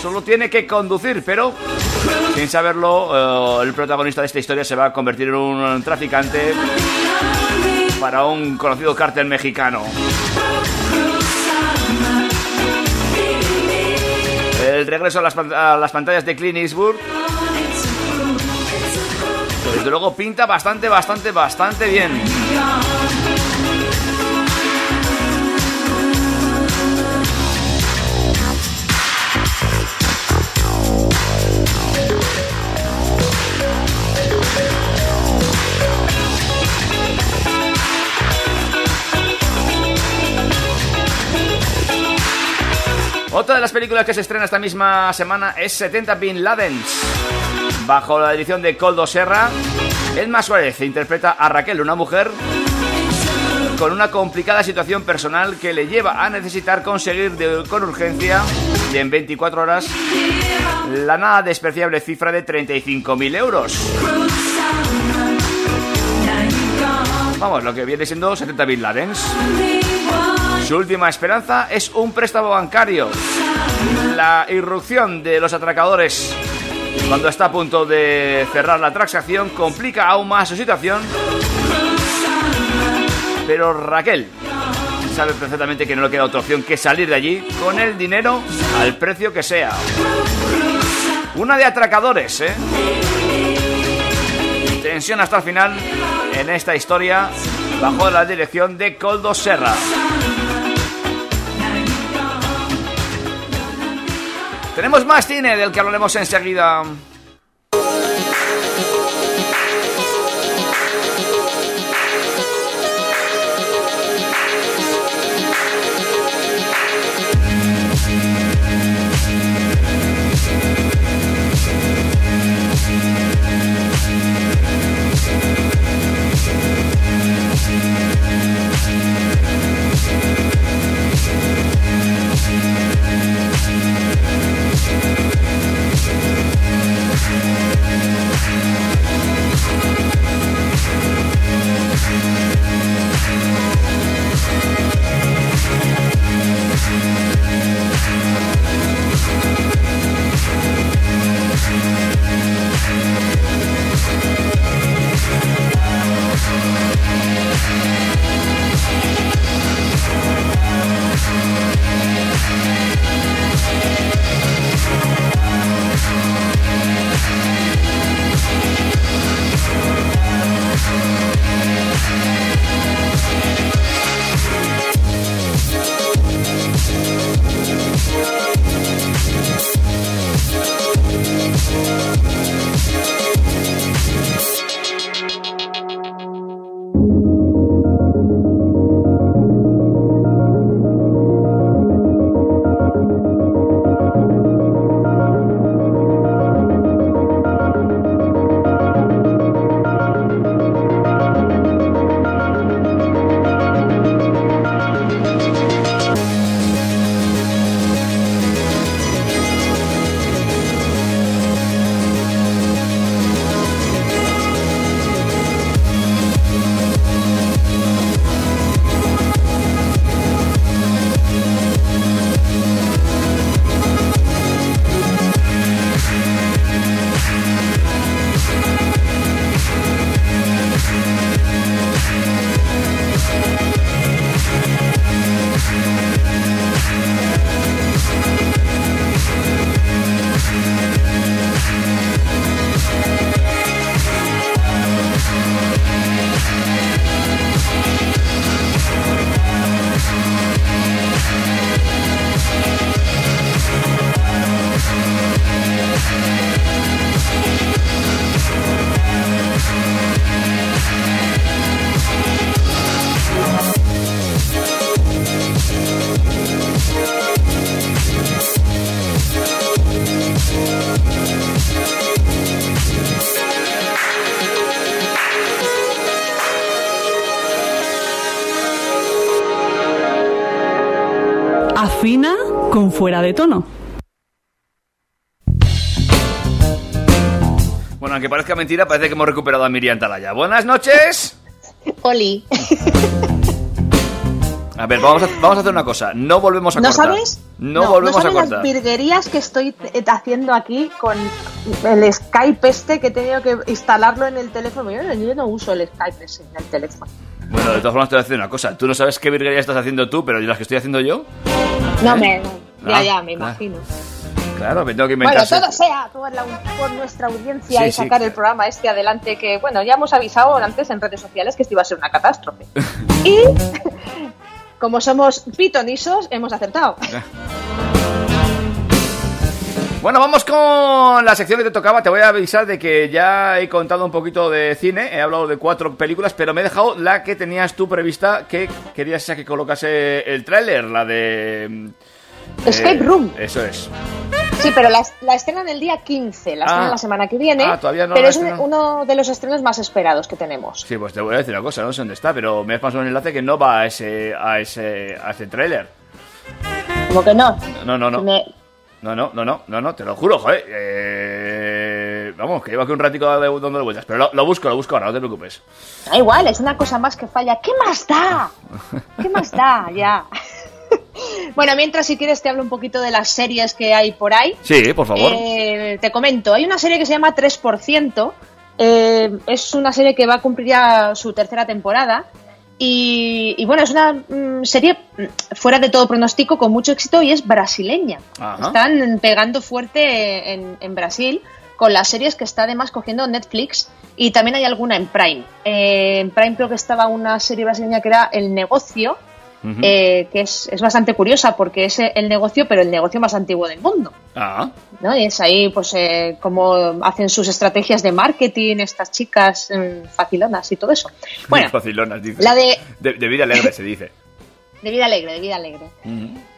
C: Solo tiene que conducir, pero sin saberlo, eh, el protagonista de esta historia se va a convertir en un traficante para un conocido cártel mexicano. El regreso a las, pantallas de Clint Eastwood. Desde luego pinta bastante, bastante, bastante bien. Otra de las películas que se estrena esta misma semana es 70 Bin Ladens. Bajo la dirección de Coldo Serra, Elma Suárez interpreta a Raquel, una mujer con una complicada situación personal que le lleva a necesitar conseguir de- con urgencia y en 24 horas la nada despreciable cifra de 35.000 euros. Vamos, lo que viene siendo 70 Bin Ladens. Su última esperanza es un préstamo bancario. La irrupción de los atracadores cuando está a punto de cerrar la transacción complica aún más su situación. Pero Raquel sabe perfectamente que no le queda otra opción que salir de allí con el dinero al precio que sea. Una de atracadores, ¿eh? Tensión hasta el final en esta historia bajo la dirección de Coldo Serra. Tenemos más cine del que hablaremos enseguida.
E: De tono.
C: Bueno, aunque parezca mentira, parece que hemos recuperado a Miriam Talaya. Buenas noches.
D: Oli.
C: A ver, vamos a, vamos a hacer una cosa. No volvemos a
D: ¿No
C: cortar.
D: sabes?
C: No, volvemos
D: sabes
C: a cortar.
D: las virguerías que estoy eh, haciendo aquí con el Skype este que he tenido que instalarlo en el teléfono. Yo, no- yo no uso el Skype ese en el teléfono.
C: Bueno, de todas formas te voy a decir una cosa. Tú no sabes qué virguería estás haciendo tú, pero yo las que estoy haciendo yo,
D: No me... Ya,
C: Ah,
D: ya, me
C: ah.
D: imagino.
C: claro, me tengo que inventar.
D: Bueno, todo sea por, la- por nuestra audiencia
C: Sí,
D: y
C: sí.
D: sacar el programa este adelante que, bueno, ya hemos avisado antes en redes sociales que esto iba a ser una catástrofe. y como somos pitonisos, hemos acertado.
C: Bueno, vamos con la sección que te tocaba. Te voy a avisar de que ya he contado un poquito de cine. He hablado de cuatro películas, pero me he dejado la que tenías tú prevista, que querías que colocase el tráiler, la de... mm,
D: Escape
C: eh,
D: Room.
C: Eso es.
D: Sí, pero la, la estrenan el día 15, la
C: Ah.
D: la semana que viene,
C: Ah, todavía no
D: pero es uno de los estrenos más esperados que tenemos.
C: Sí, pues te voy a decir una cosa, no sé dónde está, pero me has pasado un enlace que no va a ese, a ese, a ese tráiler.
D: Como que no.
C: No, no, no.
D: Me-
C: No, no, no, no, no, no, te lo juro, joder. Eh, vamos, que llevo aquí un ratico dando dándole vueltas, pero lo, lo busco, lo busco ahora, no te preocupes.
D: Da igual, es una cosa más que falla. ¿Qué más da? ¿Qué más da? Ya. bueno, mientras si quieres te hablo un poquito de las series que hay por ahí.
C: Sí, por favor.
D: Eh, te comento, hay una serie que se llama 3%. eh, es una serie que va a cumplir ya su tercera temporada. Y, y bueno, es una mm, serie mm, fuera de todo pronóstico con mucho éxito y es brasileña.
C: Ajá.
D: Están pegando fuerte en, en Brasil con las series que está además cogiendo Netflix y también hay alguna en Prime. Eh, en Prime creo que estaba una serie brasileña que era El Negocio, Eh, que es, es bastante curiosa porque es el negocio, pero el negocio más antiguo del mundo.
C: Ah,
D: ¿no? Y es ahí, pues, eh, cómo hacen sus estrategias de marketing estas chicas mm, facilonas y todo eso. Bueno,
C: facilonas, dice.
D: la de,
C: De, de vida alegre se dice.
D: de vida alegre, de vida alegre.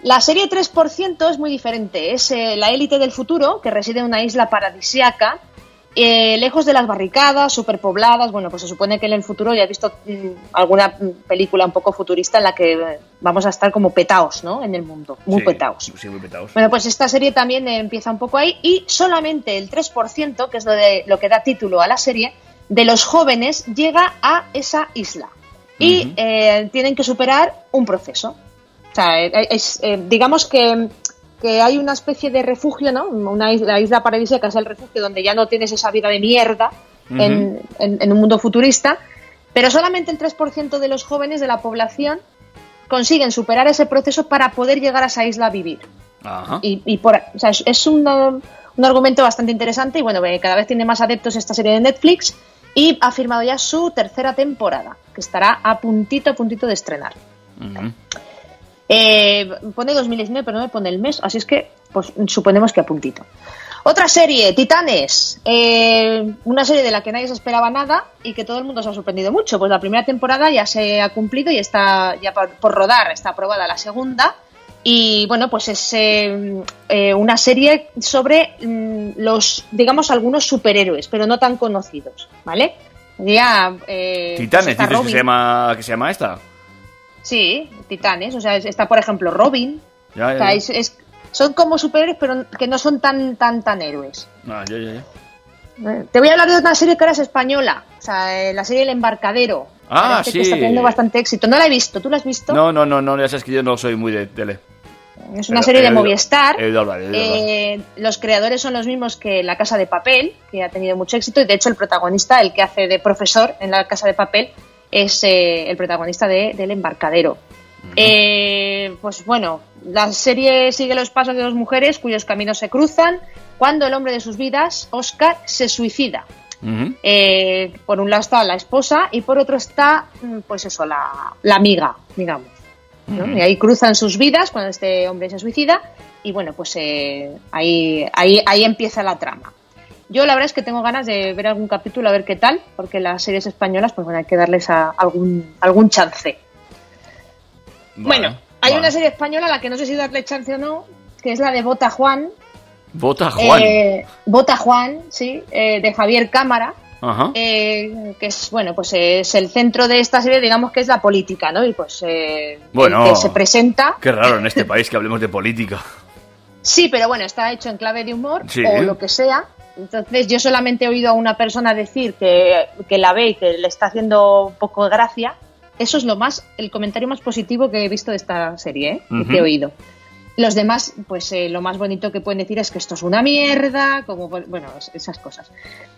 D: La serie 3% es muy diferente. Es eh, la élite del futuro que reside en una isla paradisiaca, eh, lejos de las barricadas, superpobladas. Bueno, pues se supone que en el futuro ya he visto mm, alguna película un poco futurista en la que eh, vamos a estar como petaos, ¿no? En el mundo, muy
C: Sí,
D: petaos.
C: Sí, muy petaos.
D: Bueno, pues esta serie también eh, empieza un poco ahí y solamente el 3%, que es lo, de, lo que da título a la serie, de los jóvenes llega a esa isla y eh, tienen que superar un proceso. O sea, es, eh, digamos que, que hay una especie de refugio, ¿no? Una isla, la isla paradisíaca es el refugio donde ya no tienes esa vida de mierda en, en- en un mundo futurista, pero solamente el 3% de los jóvenes de la población consiguen superar ese proceso para poder llegar a esa isla a vivir.
C: Ajá.
D: Y, y por, o sea, es, es una- un argumento bastante interesante y bueno, eh, cada vez tiene más adeptos esta serie de Netflix y ha firmado ya su tercera temporada, que estará a puntito, a puntito de estrenar.
C: Ujú.
D: Eh, pone 2019, pero no me pone el mes, así es que pues suponemos que a puntito. Otra serie, Titanes, eh, una serie de la que nadie se esperaba nada y que todo el mundo se ha sorprendido mucho. Pues la primera temporada ya se ha cumplido y está ya por, por rodar, está aprobada la segunda. Y bueno, pues es eh, eh, una serie sobre mm, los, digamos, algunos superhéroes, pero no tan conocidos, ¿vale? Ya, eh, pues
C: Titanes, dices que se, llama, que se llama esta.
D: Sí, Titanes. O sea, es- está, por ejemplo, Robin.
C: Ya,
D: O sea, es- es- son como superhéroes, pero que no son tan, tan, tan héroes.
C: Ah, ya, ya, ya.
D: Eh, Te voy a hablar de una serie que ahora es española. O sea, eh, la serie El Embarcadero.
C: Ah,
D: Parece que
C: sí.
D: está teniendo bastante éxito. No la he visto. ¿Tú la has visto?
C: No, no, no, no, ya sabes que yo no soy muy de tele.
D: es una
C: Pero
D: serie de
C: oído-
D: Movistar.
C: hablar.
D: Eh, los creadores son los mismos que La Casa de Papel, que ha tenido mucho éxito. Y de hecho, el protagonista, el que hace de profesor en La Casa de Papel, es eh, el protagonista de, del Embarcadero. Eh, pues bueno, la serie sigue los pasos de dos mujeres cuyos caminos se cruzan cuando el hombre de sus vidas, Oscar, se suicida. Eh, por un lado está la esposa y por otro está, mm, pues eso, la, la amiga, digamos. Y ahí cruzan sus vidas cuando este hombre se suicida y bueno, pues eh, ahí, ahí, ahí empieza la trama. Yo la verdad es que tengo ganas de ver algún capítulo a ver qué tal, porque las series españolas, pues bueno, hay que darles a algún, algún chance. Bueno, hay
C: vale.
D: una serie española a la que no sé si darle chance o no, que es la de Bota Juan.
C: Vota Juan.
D: Eh, Bota Juan, sí, eh, de Javier Cámara.
C: Ajá.
D: eh, que es bueno pues es el centro de esta serie digamos que es la política no y pues eh,
C: Bueno.
D: el que se presenta
C: Qué raro en este país que hablemos de política.
D: sí pero bueno está hecho en clave de humor
C: Sí.
D: o lo que sea entonces yo solamente he oído a una persona decir que, que la ve y que le está haciendo un poco de gracia eso es lo más el comentario más positivo que he visto de esta serie ¿eh? Que he oído los demás, pues eh, lo más bonito que pueden decir es que esto es una mierda, como bueno, es- esas cosas.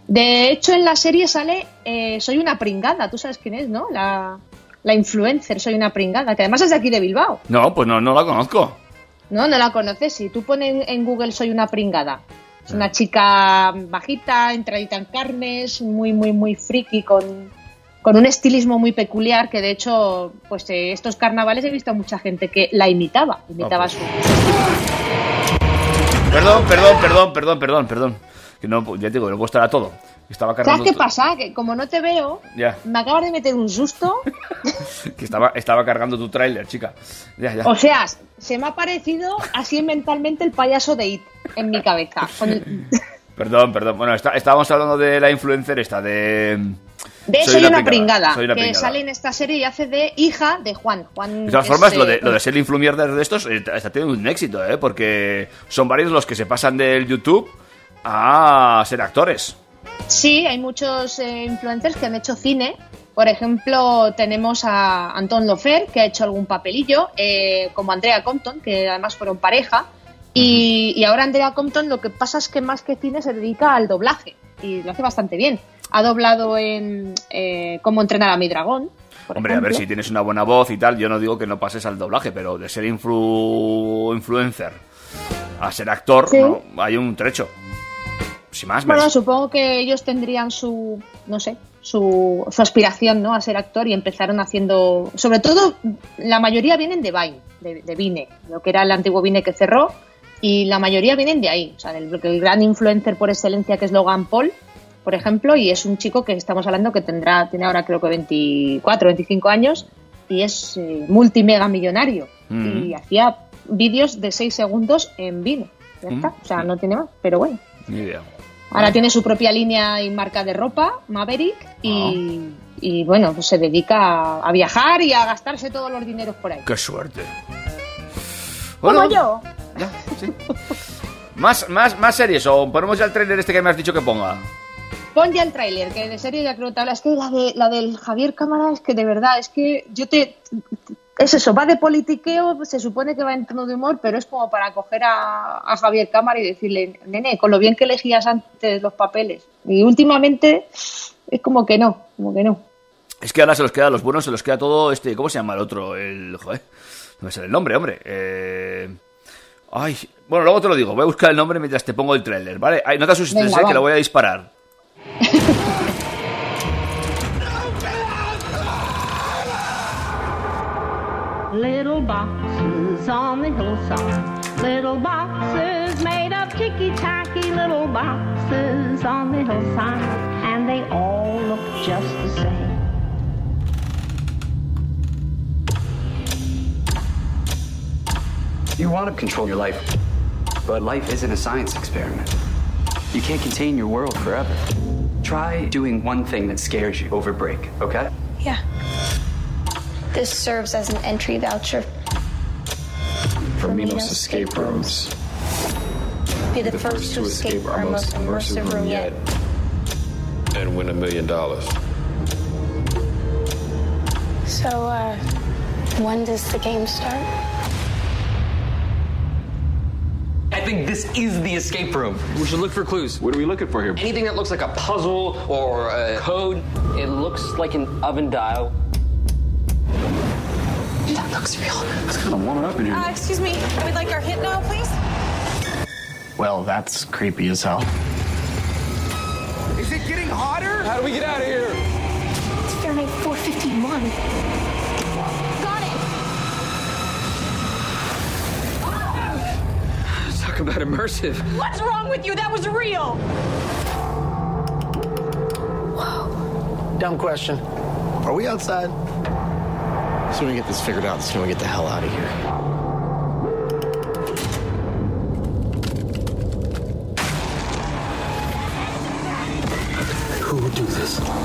D: De hecho, en la serie sale eh, Soy una pringada, tú sabes quién es, ¿no? La, la influencer Soy una pringada, que además es de aquí de Bilbao.
C: No, pues no, no la conozco.
D: No, no la conoces. Si tú pones en Google Soy una pringada, es una chica bajita, entradita en carnes, muy, muy, muy friki, con, con un estilismo muy peculiar que de hecho, pues eh, estos carnavales he visto a mucha gente que la imitaba, imitaba
C: Ah,
D: su,
C: Perdón, perdón, perdón, perdón, perdón, perdón. Que no, ya te digo, no puedo estar a todo. Estaba
D: ¿Sabes qué pasa? Que como no te veo,
C: Ya,
D: me acabas de meter un susto.
C: que estaba, estaba cargando tu tráiler, chica. Ya, ya.
D: O sea, se me ha parecido así mentalmente el payaso de It en mi cabeza.
C: Perdón, perdón. Bueno, está- estábamos hablando de la influencer esta, de...
D: De Soy, una pringada,
C: Soy una
D: que
C: pringada.
D: sale en esta serie y hace de hija de Juan. Juan
C: De todas
D: es,
C: formas, lo
D: eh,
C: de, lo de ser influencer de estos eh, está teniendo un éxito, ¿eh? Porque son varios los que se pasan del YouTube a ser actores.
D: Sí, hay muchos eh, influencers que han hecho cine. Por ejemplo, tenemos a Anton Lofer, que ha hecho algún papelillo, eh, como Andrea Compton, que además fueron pareja. Y, y ahora Andrea Compton lo que pasa es que más que cine se dedica al doblaje y lo hace bastante bien. Ha doblado en eh, Cómo entrenar a mi dragón.
C: Hombre, a ver, si tienes una buena voz y tal, yo no digo que no pases al doblaje, pero de ser influ- influencer a ser actor,
D: Sí.
C: ¿no? hay un trecho. Sin más,
D: Bueno, supongo que ellos tendrían su, no sé, su, su aspiración ¿no? a ser actor y empezaron haciendo, sobre todo, la mayoría vienen de Vine, de, de Vine, lo que era el antiguo Vine que cerró, y la mayoría vienen de ahí. O sea, el, el gran influencer por excelencia que es Logan Paul, por ejemplo, y es un chico que estamos hablando que tendrá, tiene ahora creo que 24, 25 años, y es eh, multimega millonario.
C: Mm.
D: Y hacía vídeos de 6 segundos en Vine. Ya
C: Mm.
D: está, o sea, no tiene más, pero bueno.
C: Ni idea.
D: Ahora tiene su propia línea y marca de ropa, Maverick, y, y, bueno, pues se dedica a, viajar y a gastarse todos los dineros por ahí.
C: ¡Qué suerte!
D: Como yo.
C: ¿Más, más, más series o ponemos ya el trailer este que me has dicho que ponga?
D: Pon ya el tráiler, que de serie ya creo que te habla. Es que la, de, la del Javier Cámara es que de verdad, es que yo te... Es eso, va de politiqueo, se supone que va en tono de humor, pero es como para coger a, a Javier Cámara y decirle, nene, con lo bien que elegías antes los papeles. Y últimamente es como que no, como que no.
C: Es que ahora se los queda a los buenos, se los queda todo este. ¿Cómo se llama el otro? El. Joder. No me sale el nombre, hombre. Eh... Ay. Bueno, luego te lo digo. Voy a buscar el nombre mientras te pongo el tráiler, ¿vale? Ay, no te asustes,
D: Venga,
C: eh, que lo voy a disparar.
J: Little boxes on the hillside. Little boxes made of ticky tacky. Little boxes on the hillside. And they all look just the same.
K: You want to control your life, but life isn't a science experiment. You can't contain your world forever. Try doing one thing that scares you over break, okay?
L: Yeah. This serves as an entry voucher.
K: For
L: Minos escape rooms. Be the, first, to escape our most immersive room yet.
M: and win a million dollars.
L: So, uh, when does the game start?
N: I think this is the escape room. We should look for clues.
M: What are we looking for here?
N: Anything that looks like a puzzle or a code. It looks like an oven dial.
L: That looks real.
K: It's kind of warming up in here.
O: Uh, excuse me, we'd like our hit now, please.
K: Well, that's creepy as hell.
O: Is it getting hotter?
N: How do we get out of here?
L: It's Fahrenheit 451. Got it!
N: Talk about immersive.
O: What's wrong with you? That was real.
P: Dumb question. Are we outside? So we get this figured out, so we get the hell out of here.
Q: Who would
R: do this.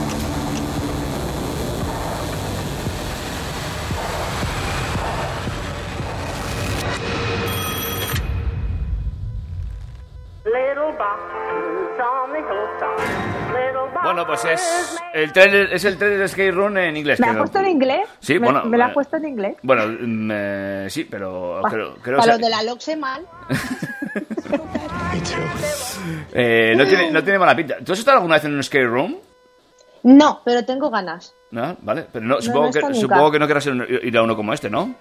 C: El trailer, es el trailer de Skate Run en inglés.
F: ¿Me
C: que
F: ha puesto en inglés?
C: Sí,
F: me,
C: bueno,
F: Me la
C: eh,
F: ha puesto en inglés.
C: Bueno, mm, eh, sí, pero
F: Pa-
C: creo, creo
F: Para
C: que-
F: lo de la LOXE mal.
C: eh, no, tiene, no tiene mala pinta. ¿Tú has estado alguna vez en un skate room?
F: No, pero tengo ganas.
C: No, vale, pero no,
F: No,
C: supongo,
F: no
C: que,
F: nunca.
C: supongo que no querrás ir a uno como este, ¿no?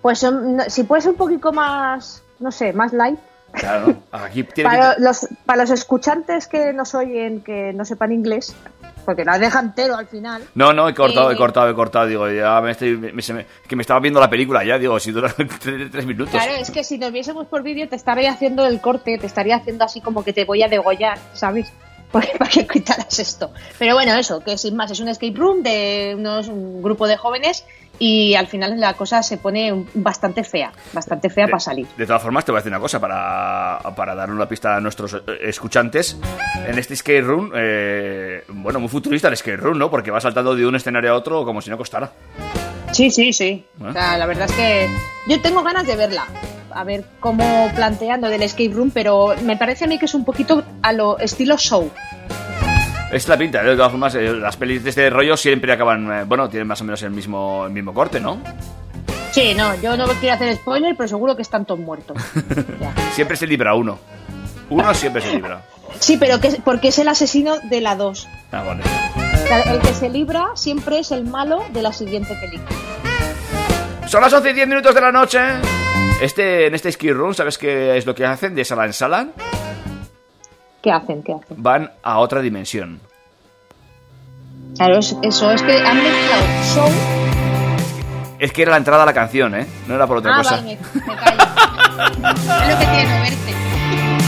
F: Pues son- no- si puede ser un poquito más, no sé, más light.
C: Claro. Aquí tiene
F: Para
C: pinta-
F: los, para los escuchantes que nos oyen, que no sepan inglés, porque la deja entero al final.
C: No, no, he cortado,
F: Eh,
C: he cortado, he cortado. Digo, ya me estoy. me- que me estaba viendo la película ya, digo, si dura tres, tres minutos.
F: Claro, es que si nos viésemos por vídeo te estaría haciendo el corte, te estaría haciendo así como que te voy a degollar, ¿sabes? Porque para que quitaras esto. Pero bueno, eso, que sin más, es un escape room de unos, un grupo de jóvenes y al final la cosa se pone bastante fea, bastante fea para salir.
C: De todas formas, te voy a decir una cosa para, para dar una pista a nuestros eh, escuchantes. En este skate room, eh, bueno, muy futurista el skate room, ¿no? Porque va saltando de un escenario a otro como si no costara.
F: Sí, sí, sí.
C: ¿Eh?
F: O sea, la verdad es que yo tengo ganas de verla. A ver cómo planteando del escape room, pero me parece a mí que es un poquito a lo estilo show.
C: Es la pinta, de todas formas, eh, las pelis de este rollo siempre acaban, eh, bueno, tienen más o menos el mismo, el mismo corte, ¿no?
F: Sí, no, yo no quiero hacer spoiler, pero seguro que están todos muertos.
C: Siempre se libra uno. Uno siempre se libra.
F: Sí, pero que, porque es el asesino de la 2.
C: Ah, vale.
F: O sea, el que se libra siempre es el malo de la siguiente película.
C: Son las 11 y 10 minutos de la noche. Este, en este ski room, ¿sabes qué es lo que hacen de sala en sala?
F: ¿Qué hacen? ¿Qué hacen?
C: Van a otra dimensión.
F: Claro, es- eso es que han mezclado show.
C: Es que era la entrada a la canción, ¿eh? No era por otra
F: ah,
C: cosa.
F: vale, me, me callo. es lo que tiene verte.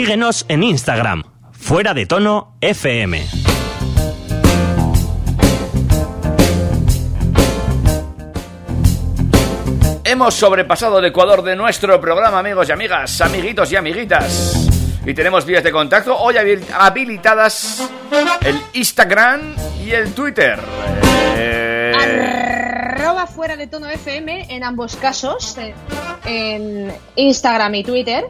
B: Síguenos en Instagram, fuera de tono FM.
C: Hemos sobrepasado el Ecuador de nuestro programa, amigos y amigas, amiguitos y amiguitas. Y tenemos vías de contacto hoy habil- habilitadas el Instagram y el Twitter. Eh,
D: Arroba fuera de tono FM en ambos casos, en Instagram y Twitter.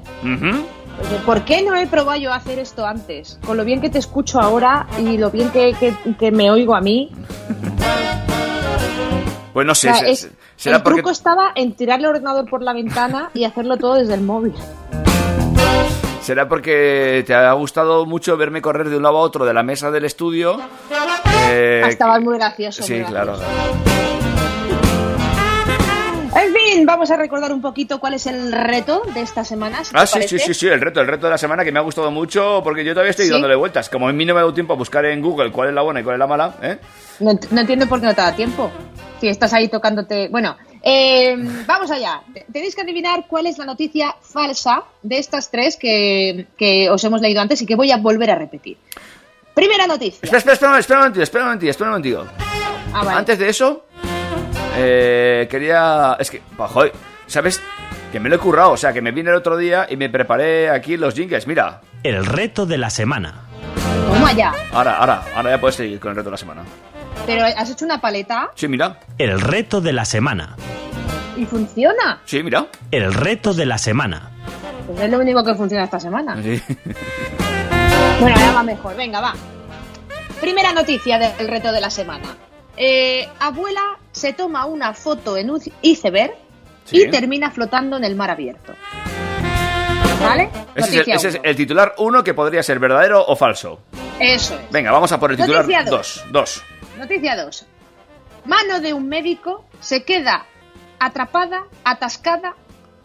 D: ¿Por qué no he probado yo a hacer esto antes? Con lo bien que te escucho ahora y lo bien que, que- que me oigo a mí.
C: Pues no sé,
D: O sea,
C: se-
D: es-
C: se- será
D: el
C: porque
D: truco estaba en tirar el ordenador por la ventana y hacerlo todo desde el móvil.
C: será porque te ha gustado mucho verme correr de un lado a otro de la mesa del estudio. eh,
D: Ah, Estaba muy gracioso.
C: sí,
D: muy
C: claro.
D: Fin, vamos a recordar un poquito cuál es el reto de esta semana. si
C: Ah, sí,
D: parece.
C: sí, sí, sí, el reto, el reto de la semana que me ha gustado mucho porque yo todavía estoy
D: ¿Sí?
C: dándole vueltas. Como en mí no me ha dado tiempo a buscar en Google cuál es la buena y cuál es la mala, ¿eh?
D: No, no entiendo por qué no te da tiempo. Si estás ahí tocándote. Bueno, eh, vamos allá. Tenéis que adivinar cuál es la noticia falsa de estas tres que, que os hemos leído antes y que voy a volver a repetir. Primera noticia.
C: Espera, espera, espera, espera un momentito, espera un momentito, espera un momentito.
D: Ah, vale.
C: Antes de eso, eh, quería... Es que, joder, ¿sabes? Que me lo he currado, o sea, que me vine el otro día y me preparé aquí los jingles, mira.
B: El reto de la semana.
D: Toma ya.
C: Ahora, ahora, ahora ya puedes seguir con el reto de la semana.
D: Pero has hecho una paleta
C: Sí, mira.
B: El reto de la semana.
D: y funciona.
C: Sí, mira.
B: El reto de la semana.
D: Pues es lo único que funciona esta semana.
C: Sí.
D: Bueno, ahora va mejor. Venga, va. Primera noticia del reto de la semana. Eh, abuela se toma una foto en un iceberg
C: Sí.
D: y termina flotando en el mar abierto. ¿Vale?
C: Ese es, el,
D: Noticia
C: ese es
D: uno.
C: el titular 1 que podría ser verdadero o falso.
D: Eso es.
C: Venga, vamos a por el titular
D: Noticia
C: 2. Dos.
D: Noticia 2. Mano de un médico se queda atrapada, atascada,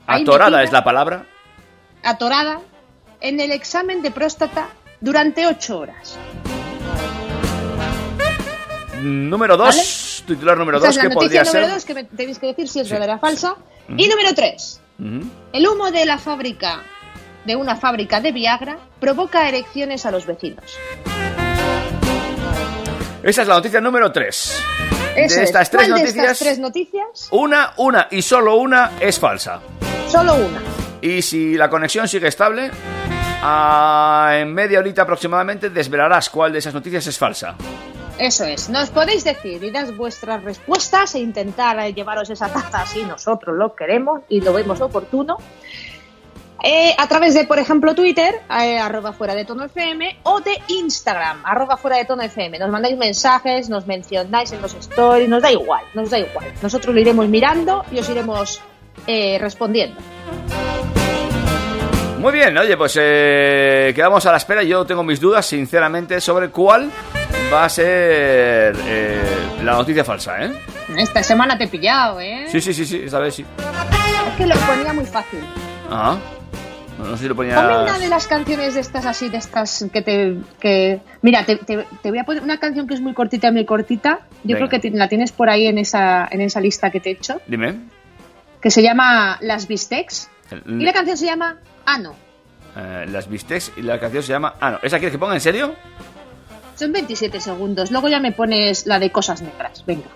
C: Atorada
D: metida,
C: es la palabra.
D: atorada en el examen de próstata durante 8 horas.
C: Número 2. Titular número
D: Esta
C: 2
D: es la
C: que podría
D: número
C: ser.
D: 2 que me tenéis que decir si es verdadera o falsa. Y número 3.
C: Ujú.
D: El humo de la fábrica, de una fábrica de Viagra, provoca erecciones a los vecinos.
C: Esa es la noticia número 3.
D: Eso
C: de
D: es.
C: estas tres
D: ¿Cuál de
C: noticias,
D: estas tres noticias?
C: una, una y solo una es falsa.
D: Solo una.
C: Y si la conexión sigue estable, a- en media horita aproximadamente desvelarás cuál de esas noticias es falsa.
D: Eso es. Nos podéis decir y das vuestras respuestas e intentar eh, llevaros esa taza si nosotros lo queremos y lo vemos oportuno. Eh, a través de, por ejemplo, Twitter, eh, arroba fuera de tono FM, o de Instagram, arroba fuera de tono FM. Nos mandáis mensajes, nos mencionáis en los stories, nos da igual, nos da igual. Nosotros lo iremos mirando y os iremos eh, respondiendo.
C: Muy bien, oye, pues eh, quedamos a la espera. Yo tengo mis dudas, sinceramente, sobre cuál va a ser eh, la noticia falsa, ¿eh?
D: Esta semana te he pillado, ¿eh?
C: Sí, sí, sí, sí, esta vez sí.
D: Es que lo ponía muy fácil.
C: Ajá. No, no sé si lo ponía...
D: Ponme una de las canciones de estas así, de estas que te... Que... Mira, te, te- te voy a poner una canción que es muy cortita, muy cortita. Yo
C: Venga.
D: creo que la tienes por ahí en esa, en esa lista que te he hecho,
C: Dime.
D: que se llama Las Bistecs. Y la canción se llama Ano.
C: eh, las bistecs y la canción se llama... Ah, no. ¿Esa quieres que ponga en serio?
D: Son 27 segundos. Luego ya me pones la de Cosas Negras. Venga.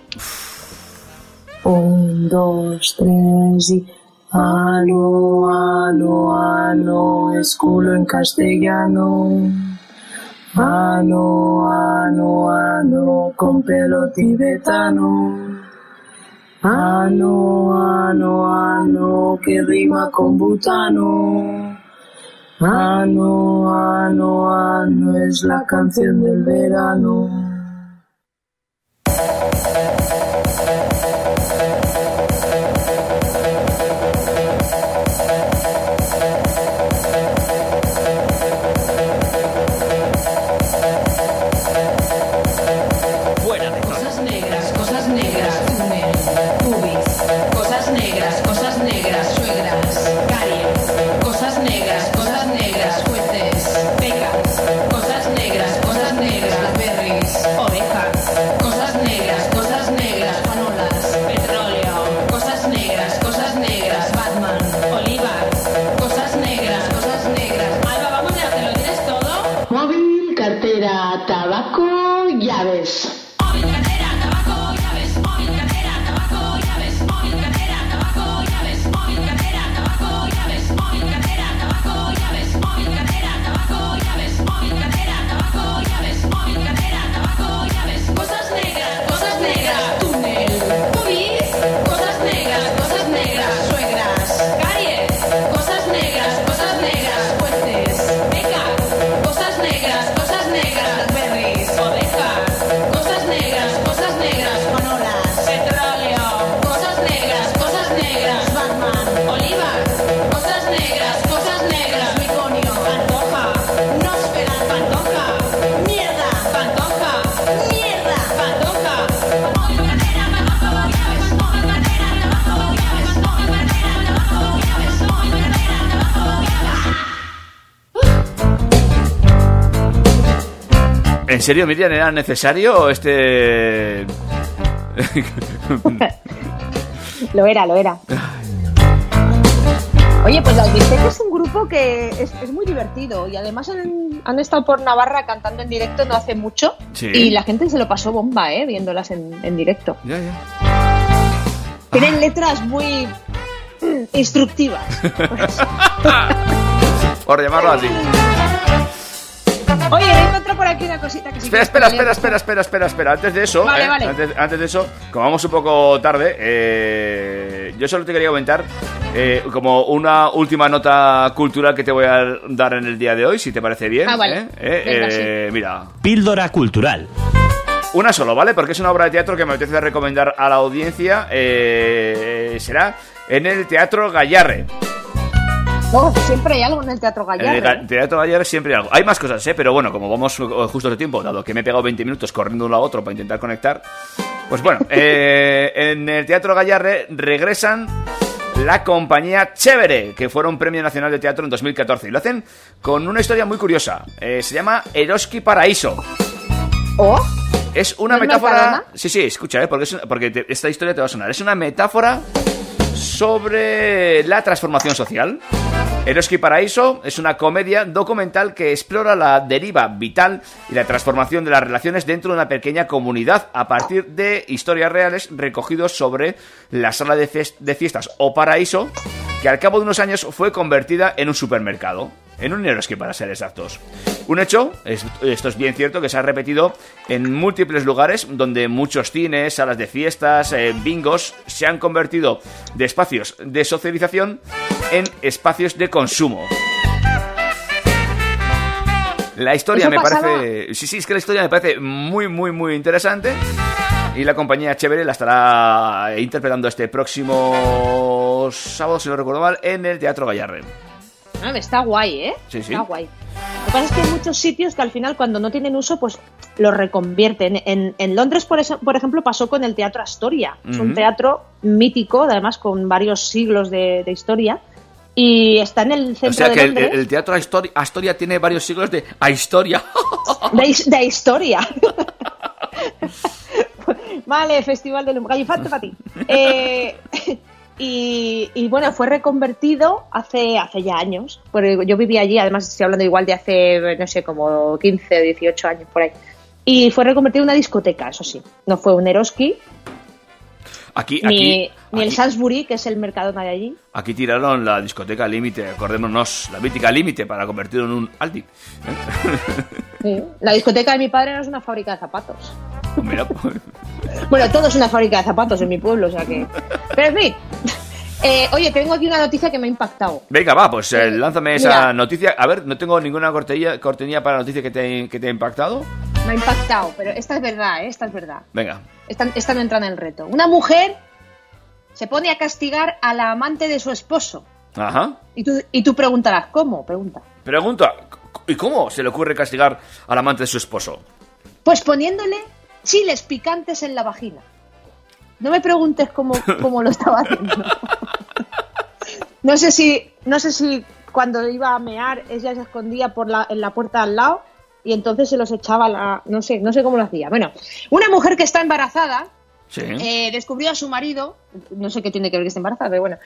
S: Un, dos, tres y... Ano, ano, ano, es culo en castellano. Ano, ano, ano, con pelo tibetano. Ano, ano, ano, que rima con butano. Ano, ano, ano, es la canción del verano.
C: Serio, Miriam, era necesario este...
D: Lo era, lo era. Oye, pues los Bistec es un grupo que es, es muy divertido y además han, han estado por Navarra cantando en directo no hace mucho
C: Sí.
D: y la gente se lo pasó bomba, ¿eh? Viéndolas en, en directo.
C: Ya, ya.
D: Tienen letras muy instructivas.
C: Por llamarlo así.
D: Oye, por aquí una cosita que sí
C: Espera, espera, espera, espera, espera, espera, espera. Antes de eso,
D: Vale,
C: eh,
D: vale.
C: Antes, antes de eso, como vamos un poco tarde, eh, yo solo te quería comentar eh, como una última nota cultural que te voy a dar en el día de hoy, si te parece bien.
B: Ah, vale.
C: ¿eh? Eh,
B: Venga,
C: eh, Mira,
B: Píldora cultural.
C: una solo, ¿vale? Porque es una obra de teatro que me apetece recomendar a la audiencia. eh, será en el Teatro Gallarre.
D: Oh, siempre hay algo en el Teatro
C: En
D: Gallardo.
C: el Teatro Gallarre siempre hay algo. Hay más cosas, ¿eh? Pero bueno, como vamos eh, justo de tiempo, dado que me he pegado 20 minutos corriendo de un lado a otro para intentar conectar, pues bueno, eh, en el Teatro Gallarre regresan la compañía Chévere, que fueron Premio Nacional de Teatro en 2014. Y lo hacen con una historia muy curiosa. Eh, se llama Eroski Paraíso.
D: ¿Oh?
C: Es una
D: ¿No es
C: metáfora.
D: Mercadona?
C: Sí, sí, escucha, ¿eh? porque, es- porque te- esta historia te va a sonar. Es una metáfora sobre la transformación social. Eroski Paraíso es una comedia documental que explora la deriva vital y la transformación de las relaciones dentro de una pequeña comunidad a partir de historias reales recogidos sobre la sala de, fiestas o paraíso que al cabo de unos años fue convertida en un supermercado. En un Eroski, para ser exactos. Un hecho, es- esto es bien cierto, que se ha repetido en múltiples lugares donde muchos cines, salas de fiestas, eh, bingos se han convertido de espacios de socialización en espacios de consumo. La historia me
D: pasaba-
C: parece. Sí, sí, es que la historia me parece muy, muy, muy interesante. Y la compañía Chévere la estará interpretando este próximo sábado, si no recuerdo mal, en el Teatro Gallarre.
D: Ah, está guay, ¿eh?
C: Sí, sí.
D: Está guay. Lo que pasa es que hay muchos sitios que al final cuando no tienen uso, pues lo reconvierten. En, en Londres, por, eso- por ejemplo, pasó con el Teatro Astoria. Es un teatro mítico, además con varios siglos de, de historia. Y está en el centro
C: O sea
D: de
C: que el, Teatro Astoria, Astoria tiene varios siglos de a historia.
D: De, de historia. vale, Festival del Gallifante para ti. Eh, y, y, bueno, fue reconvertido hace, hace ya años. Porque yo vivía allí, además estoy hablando igual de hace, no sé, como 15 o 18 años por ahí. Y fue reconvertido en una discoteca, eso sí. No fue un Eroski,
C: Aquí,
D: ni,
C: aquí,
D: ni el Salisbury, que es el Mercadona de allí.
C: aquí tiraron la discoteca Límite, acordémonos, la mítica Límite para convertirlo en un Aldi.
D: Sí. La discoteca de mi padre no es una fábrica de zapatos.
C: Mira, pues,
D: Bueno, todo es una fábrica de zapatos en mi pueblo, o sea que. Pero en fin. Eh, oye, tengo aquí una noticia que me ha impactado.
C: Venga, va, pues eh, lánzame esa
D: Mira.
C: noticia. A ver, no tengo ninguna cortella, cortinilla para la noticia que te, que te ha impactado.
D: Me ha impactado, pero esta es verdad, ¿eh? esta es verdad.
C: Venga.
D: Esta, esta no entra en el reto. Una mujer se pone a castigar a la amante de su esposo.
C: Ajá.
D: Y tú, y tú preguntarás, ¿cómo? Pregunta.
C: Pregunta, ¿y cómo se le ocurre castigar al amante de su esposo?
D: Pues poniéndole chiles picantes en la vagina. No me preguntes cómo, cómo lo estaba haciendo. No sé si, no sé si cuando iba a mear ella se escondía por la, en la puerta al lado y entonces se los echaba la, no sé, no sé cómo lo hacía. Bueno, una mujer que está embarazada
C: Sí.
D: eh, descubrió a su marido, no sé qué tiene que ver que esté embarazada, pero bueno,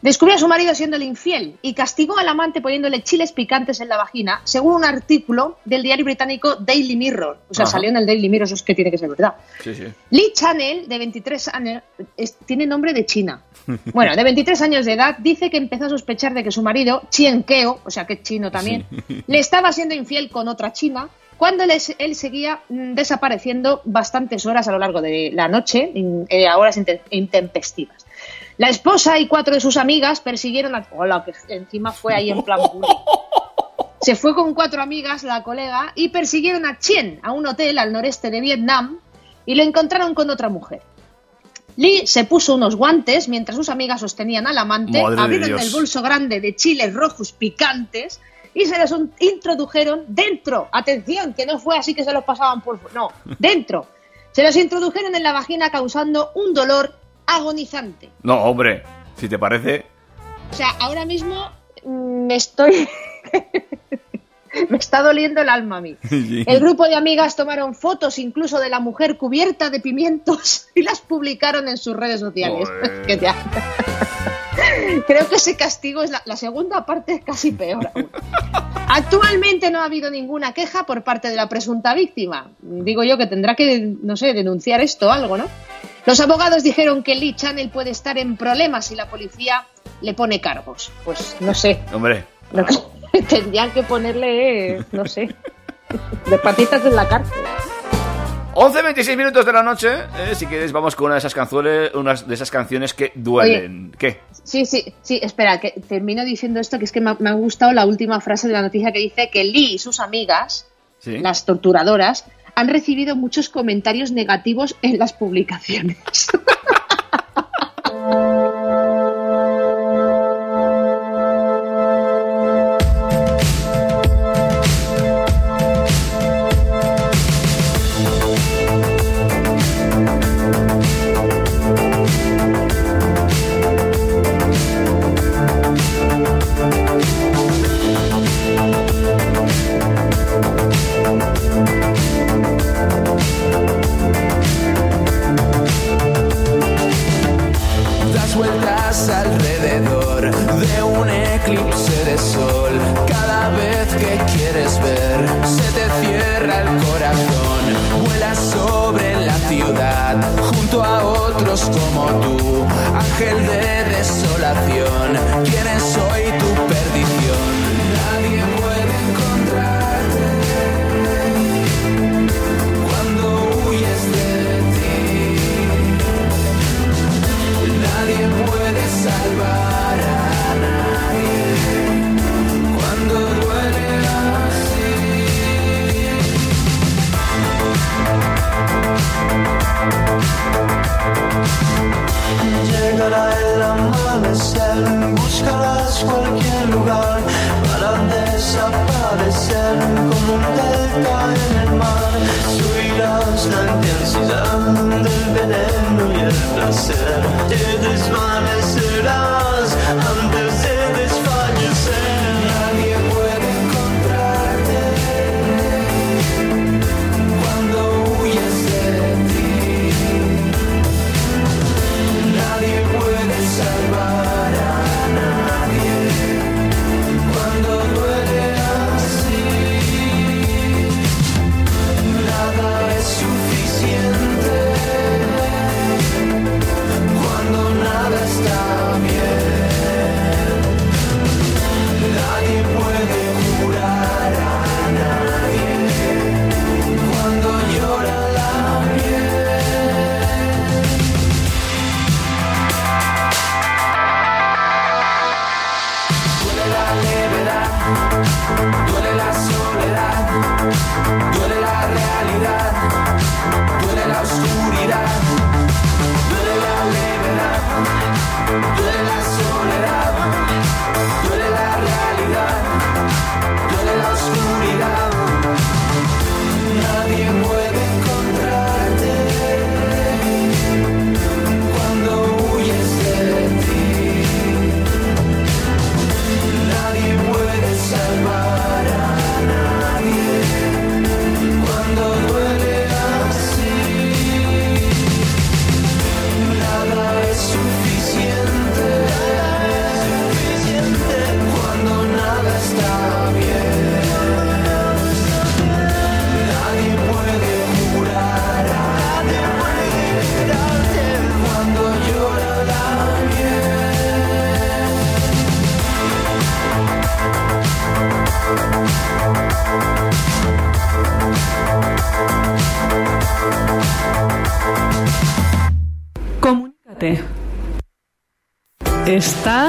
D: descubrió a su marido siéndole infiel y castigó al amante poniéndole chiles picantes en la vagina, según un artículo del diario británico Daily Mirror. O sea,
C: Ajá.
D: salió en el Daily Mirror, eso es que tiene que ser verdad.
C: Sí, sí.
D: Lee Chanel, de 23 años, es- tiene nombre de China. Bueno, de 23 años de edad, dice que empezó a sospechar de que su marido, Chien Keo, o sea que es chino también, le estaba siendo infiel con otra china cuando él seguía mm, desapareciendo bastantes horas a lo largo de la noche, eh, a horas inte- intempestivas. La esposa y cuatro de sus amigas persiguieron a... Hola, que encima fue ahí en plan... Se fue con cuatro amigas, la colega, y persiguieron a Chien a un hotel al noreste de Vietnam y lo encontraron con otra mujer. Lee se puso unos guantes mientras sus amigas sostenían al amante,
C: Madre
D: abrieron el bolso grande de chiles rojos picantes y se los introdujeron dentro. Atención, que no fue así que se los pasaban por... No, dentro.
F: Se los introdujeron en la vagina causando un dolor agonizante.
C: No, hombre, si te parece.
F: O sea, ahora mismo mm, me estoy... me está doliendo el alma a mí.
C: Sí.
F: El grupo de amigas tomaron fotos incluso de la mujer cubierta de pimientos y las publicaron en sus redes sociales. Que ya- Creo que ese castigo es la, la segunda parte es casi peor. aún. Actualmente no ha habido ninguna queja por parte de la presunta víctima. Digo yo que tendrá que, no sé, denunciar esto o algo, ¿no? Los abogados dijeron que Lee Channel puede estar en problemas si la policía le pone cargos. Pues no sé,
C: Hombre,
F: que- tendrían que ponerle, no sé, de patitas en la cárcel.
C: 11.26 minutos de la noche. eh, si quieres, vamos con una de esas canciones, unas de esas canciones que duelen. ¿Qué?
F: Sí, sí, sí, espera, que termino diciendo esto, que es que me ha, me ha gustado la última frase de la noticia que dice que Lee y sus amigas,
C: Sí.
F: las torturadoras, han recibido muchos comentarios negativos en las publicaciones.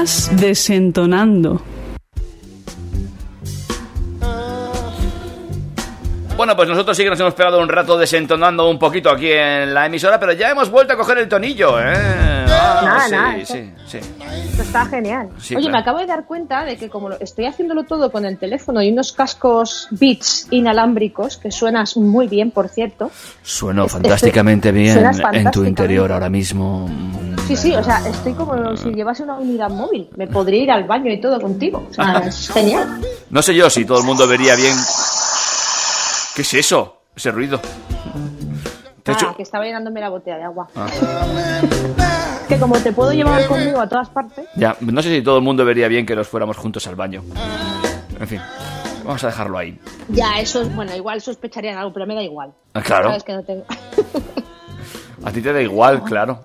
E: Desentonando.
C: Bueno, pues nosotros sí que nos hemos pegado un rato desentonando un poquito aquí en la emisora, pero ya hemos vuelto a coger el tonillo, ¿eh? Ah,
D: Nada,
C: sí,
D: nada,
C: sí, sí.
D: Esto está genial.
C: Sí,
D: Oye,
C: claro.
D: me acabo de dar cuenta de que como estoy haciéndolo todo con el teléfono y unos cascos Beats inalámbricos, que suenas muy bien, por cierto.
C: Sueno
D: Este-
C: fantásticamente bien
D: suenas
C: en tu interior ahora mismo.
D: Sí, sí, o sea, estoy como si llevase una unidad móvil. Me podría ir al baño y todo contigo. O sea, es genial.
C: No sé yo si todo el mundo vería bien. ¿Qué es eso? Ese ruido.
D: Ah,
C: hecho-
D: que estaba llenándome la botella de agua.
C: Ah.
D: Que como te puedo llevar conmigo a todas partes.
C: Ya, no sé si todo el mundo vería bien que nos fuéramos juntos al baño. En fin, vamos a dejarlo ahí.
D: Ya, eso es, bueno, igual sospecharían algo, pero me da igual.
C: Ah, claro.
D: Sabes que no tengo-
C: A ti te da igual, claro.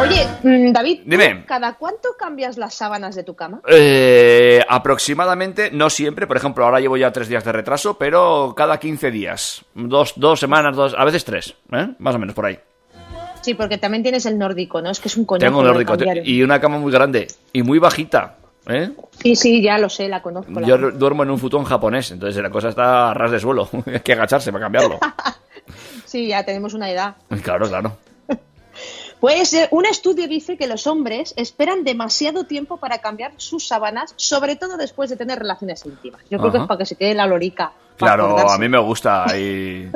D: Oye, mm, David, ¿tú
C: Dime.
D: ¿cada cuánto cambias las sábanas de tu cama?
C: Eh, aproximadamente, no siempre, por ejemplo, ahora llevo ya tres días de retraso, pero cada 15 días. Dos, dos semanas, dos, a veces tres, ¿eh? Más o menos por ahí.
D: Sí, porque también tienes el nórdico, ¿no? Es que es un coñazo.
C: Tengo un nórdico y una cama muy grande y muy bajita, ¿eh?
D: Sí, sí, ya lo sé, la conozco.
C: Yo duermo en un futón japonés, entonces la cosa está a ras de suelo. Hay que agacharse para cambiarlo.
D: Sí, ya tenemos una edad.
C: Claro, claro.
D: Pues eh, un estudio dice que los hombres esperan demasiado tiempo para cambiar sus sábanas, sobre todo después de tener relaciones íntimas. Yo creo que es para que se quede la lorica.
C: Claro,
D: acordarse.
C: a mí me gusta ahí.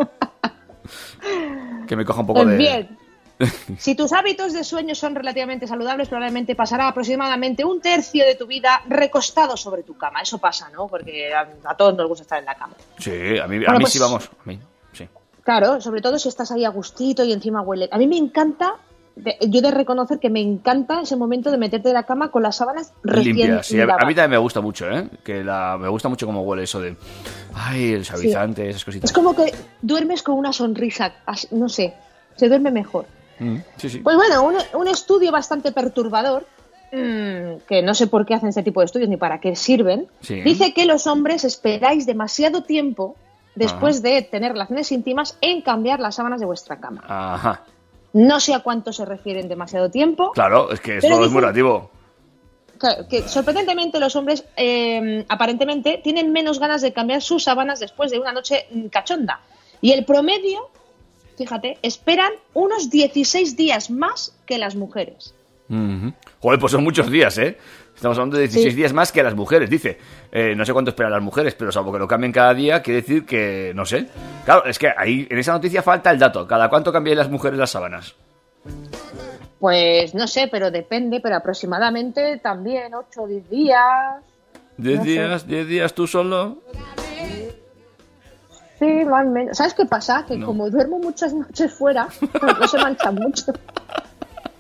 C: que me coja un poco
D: Pues
C: de.
D: bien. Si tus hábitos de sueño son relativamente saludables, probablemente pasará aproximadamente un tercio de tu vida recostado sobre tu cama. Eso pasa, ¿no? Porque a, a todos nos gusta estar en la cama.
C: Sí, a mí, a
D: Bueno,
C: mí
D: pues-
C: sí, vamos. A mí.
D: Claro, sobre todo si estás ahí a gustito y encima huele. A mí me encanta, yo de reconocer que me encanta ese momento de meterte en la cama con las sábanas recién
C: Limpia, sí. A, a mí también me gusta mucho, ¿eh? Que la, me gusta mucho cómo huele eso de. Ay, el suavizante, esas cositas.
D: Es como que duermes con una sonrisa, no sé, se duerme mejor.
C: Mm, sí, sí.
D: Pues bueno, un, un estudio bastante perturbador, mm, que no sé por qué hacen este tipo de estudios ni para qué sirven,
C: Sí.
D: dice que los hombres esperáis demasiado tiempo después
C: Ajá.
D: de tener relaciones íntimas en cambiar las sábanas de vuestra cama.
C: Ajá.
D: No sé a cuánto se refieren demasiado tiempo.
C: Claro, es que eso es muy relativo.
D: Claro, que sorprendentemente los hombres eh, aparentemente tienen menos ganas de cambiar sus sábanas después de una noche mm, cachonda. Y el promedio, fíjate, esperan unos 16 días más que las mujeres.
C: Joder, pues son muchos días, ¿eh? Estamos hablando de 16
D: Sí.
C: días más que las mujeres, dice. Eh, no sé cuánto esperan las mujeres, pero salvo que lo cambien cada día, quiere decir que, no sé. Claro, es que ahí en esa noticia falta el dato. ¿Cada cuánto cambian las mujeres las sábanas?
D: Pues no sé, pero depende, pero aproximadamente también 8 o 10 días.
C: ¿10
D: No sé.
C: días? ¿10 días tú solo?
D: Sí, más o menos. ¿Sabes qué pasa? Que como duermo muchas noches fuera, no se mancha mucho.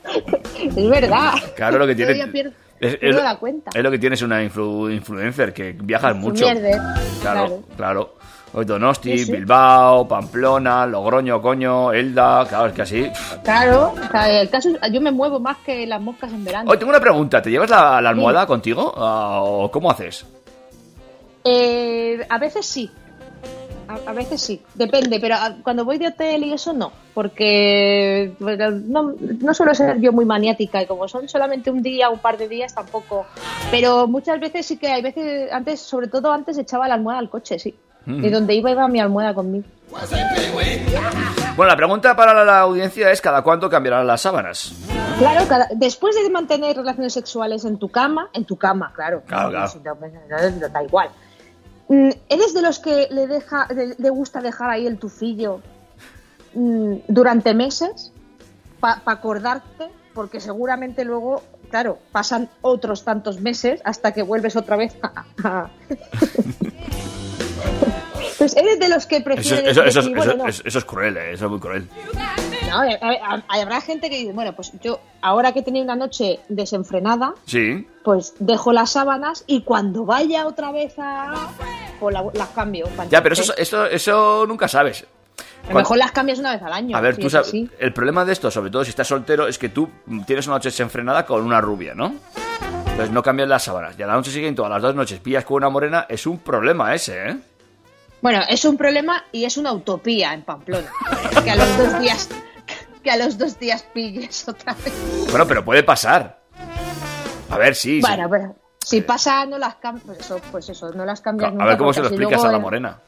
D: es verdad.
C: Claro, lo que tiene. Es, es-
D: cuenta.
C: es lo que tienes una influ- influencer, que viajas mucho.
D: Mierder,
C: Claro,
D: claro.
C: claro. Donosti,
D: Sí, sí.
C: Bilbao, Pamplona, Logroño, coño, Elda, claro, es que así.
D: Claro, o sea, el caso yo me muevo más que las moscas en verano.
C: Hoy tengo una pregunta, ¿te llevas la, la almohada contigo? Ah, ¿O cómo haces?
D: Eh, a veces sí. A, a veces sí, depende, pero cuando voy de hotel y eso no, porque no, no suelo ser yo muy maniática y como son solamente un día, un par de días tampoco. Pero muchas veces sí que hay veces, antes, sobre todo antes echaba la almohada al coche, sí.
C: Mm.
D: De donde iba iba mi almohada conmigo.
C: Bueno, la pregunta para la, la audiencia es ¿cada cuánto cambiarán las sábanas?
D: Claro, cada- después de mantener relaciones sexuales en tu cama, en tu cama, claro.
C: Claro, claro.
D: No, pues, no, da igual. Mm, ¿Eres de los que le deja, le, le gusta dejar ahí el tufillo mm, durante meses para acordarte? Porque seguramente luego, claro, pasan otros tantos meses hasta que vuelves otra vez a... pues eres de los que
C: Eso,
D: prefieren
C: eso- eso-
D: decir, bueno,
C: eso-
D: no,
C: eso- eso es cruel, ¿eh? eso es muy cruel.
D: No, habrá gente que dice, bueno, pues yo ahora que he tenido una noche desenfrenada,
C: Sí,
D: pues dejo las sábanas y cuando vaya otra vez a... pues la- las cambio.
C: ya, pero eso, eso, eso nunca sabes.
D: A lo mejor las cambias una vez al año.
C: A ver,
D: si
C: tú
D: es
C: sabes, el problema de esto, sobre todo si estás soltero, es que tú tienes una noche desenfrenada con una rubia, ¿no? Entonces no cambias las sábanas. Y a la noche siguiente o a las dos noches pillas con una morena, es un problema ese, ¿eh?
D: Bueno, es un problema y es una utopía en Pamplona. que a los dos días que a los dos días pilles otra vez.
C: Bueno, pero puede pasar. A ver, sí. sí.
D: Bueno, pero si pasa no las cambias, pues eso, pues eso, no las cambias
C: a
D: nunca,
C: ver cómo se lo explicas a la morena.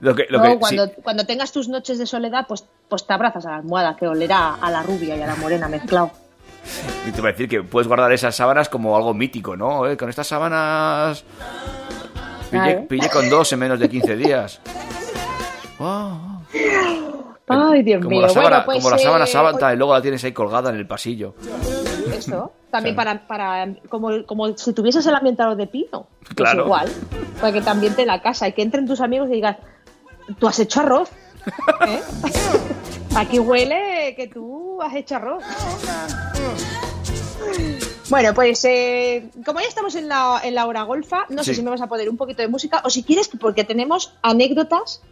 C: Lo que, lo
D: luego
C: que, sí.
D: cuando, cuando tengas tus noches de soledad, pues, pues te abrazas a la almohada que olerá a la rubia y a la morena mezclado.
C: Y te iba a decir que puedes guardar esas sábanas como algo mítico, ¿no? Eh, Con estas sábanas... Pillé,
D: Claro.
C: pillé con dos en menos de 15 días.
D: Ay, Dios
C: Como
D: mío.
C: la sábana,
D: bueno, pues,
C: como la sábana
D: eh,
C: sábana y luego la tienes ahí colgada en el pasillo.
D: Eso. También para, para como, como si tuvieses el ambientador de pino. Pues
C: Claro.
D: igual. Para que te ambiente la casa y que entren tus amigos y digan, tú has hecho arroz. ¿Eh? Aquí huele que tú has hecho arroz. Bueno, pues eh, como ya estamos en la, en la hora golfa, no sé si me vas a poner un poquito de música o si quieres, porque tenemos anécdotas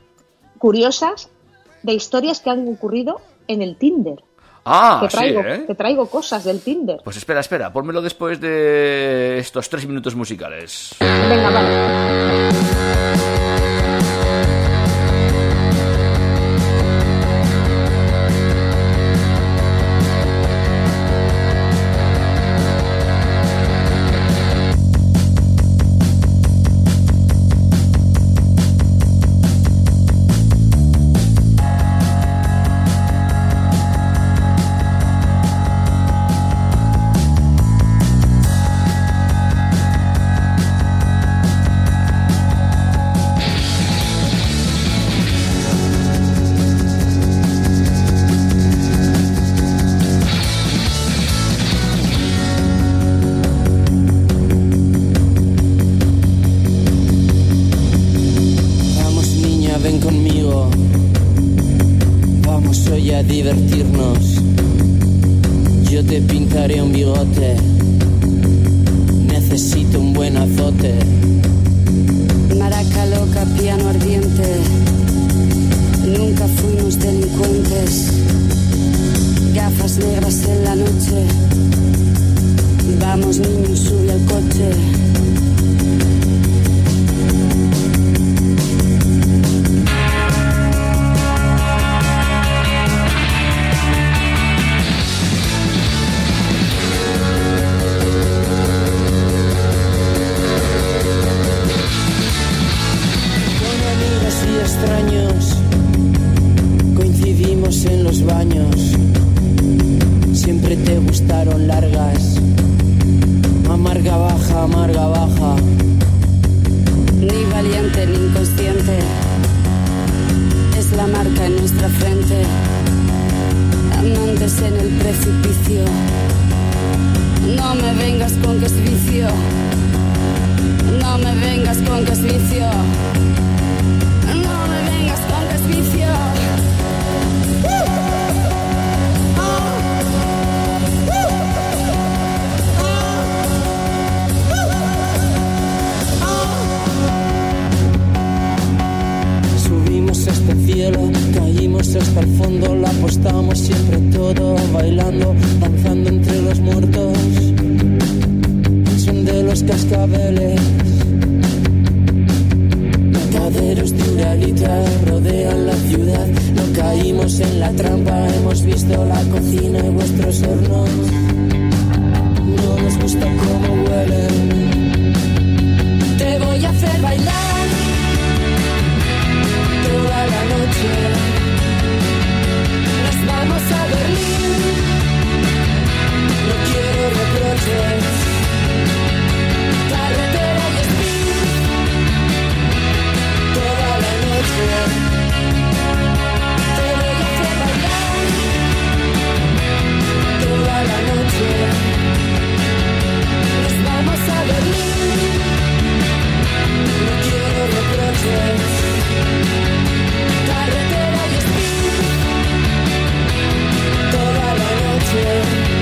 D: curiosas de historias que han ocurrido en el Tinder.
C: Ah,
D: traigo,
C: sí, ¿eh?
D: que traigo cosas del Tinder.
C: Pues espera, espera, pónmelo después de estos tres minutos musicales.
D: Venga, vale.
T: Extraños coincidimos en los baños. Siempre te gustaron largas. Amarga baja, amarga baja.
U: Ni valiente ni inconsciente. Es la marca en nuestra frente. Amantes en el precipicio. No me vengas con que es vicio. No me vengas con que es vicio.
T: Hasta el cielo, caímos hasta el fondo, la apostamos siempre todo, bailando, danzando entre los muertos. Son de los cascabeles, mataderos de Uralita rodean la ciudad. No caímos en la trampa, hemos visto la cocina y vuestros hornos. No nos gusta cómo huelen. Te voy a hacer bailar Nos vamos a Berlín. No quiero reproches. Carretera y speed. Toda la noche. Te voy a hacer bailar. Toda la noche. Nos vamos a Berlín. No quiero reproches. Carretera y
B: la noche.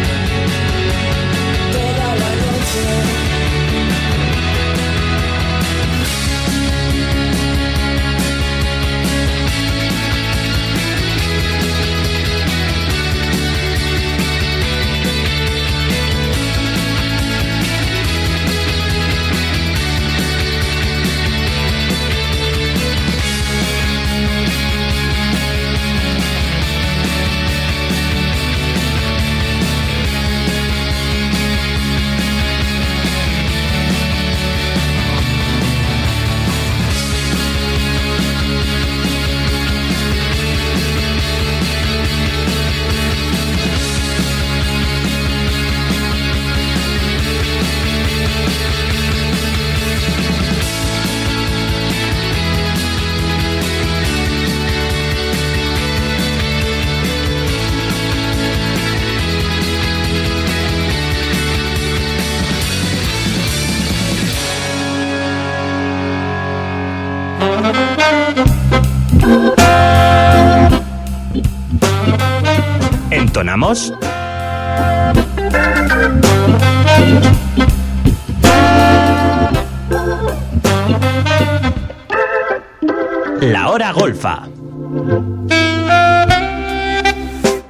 B: Hora golfa.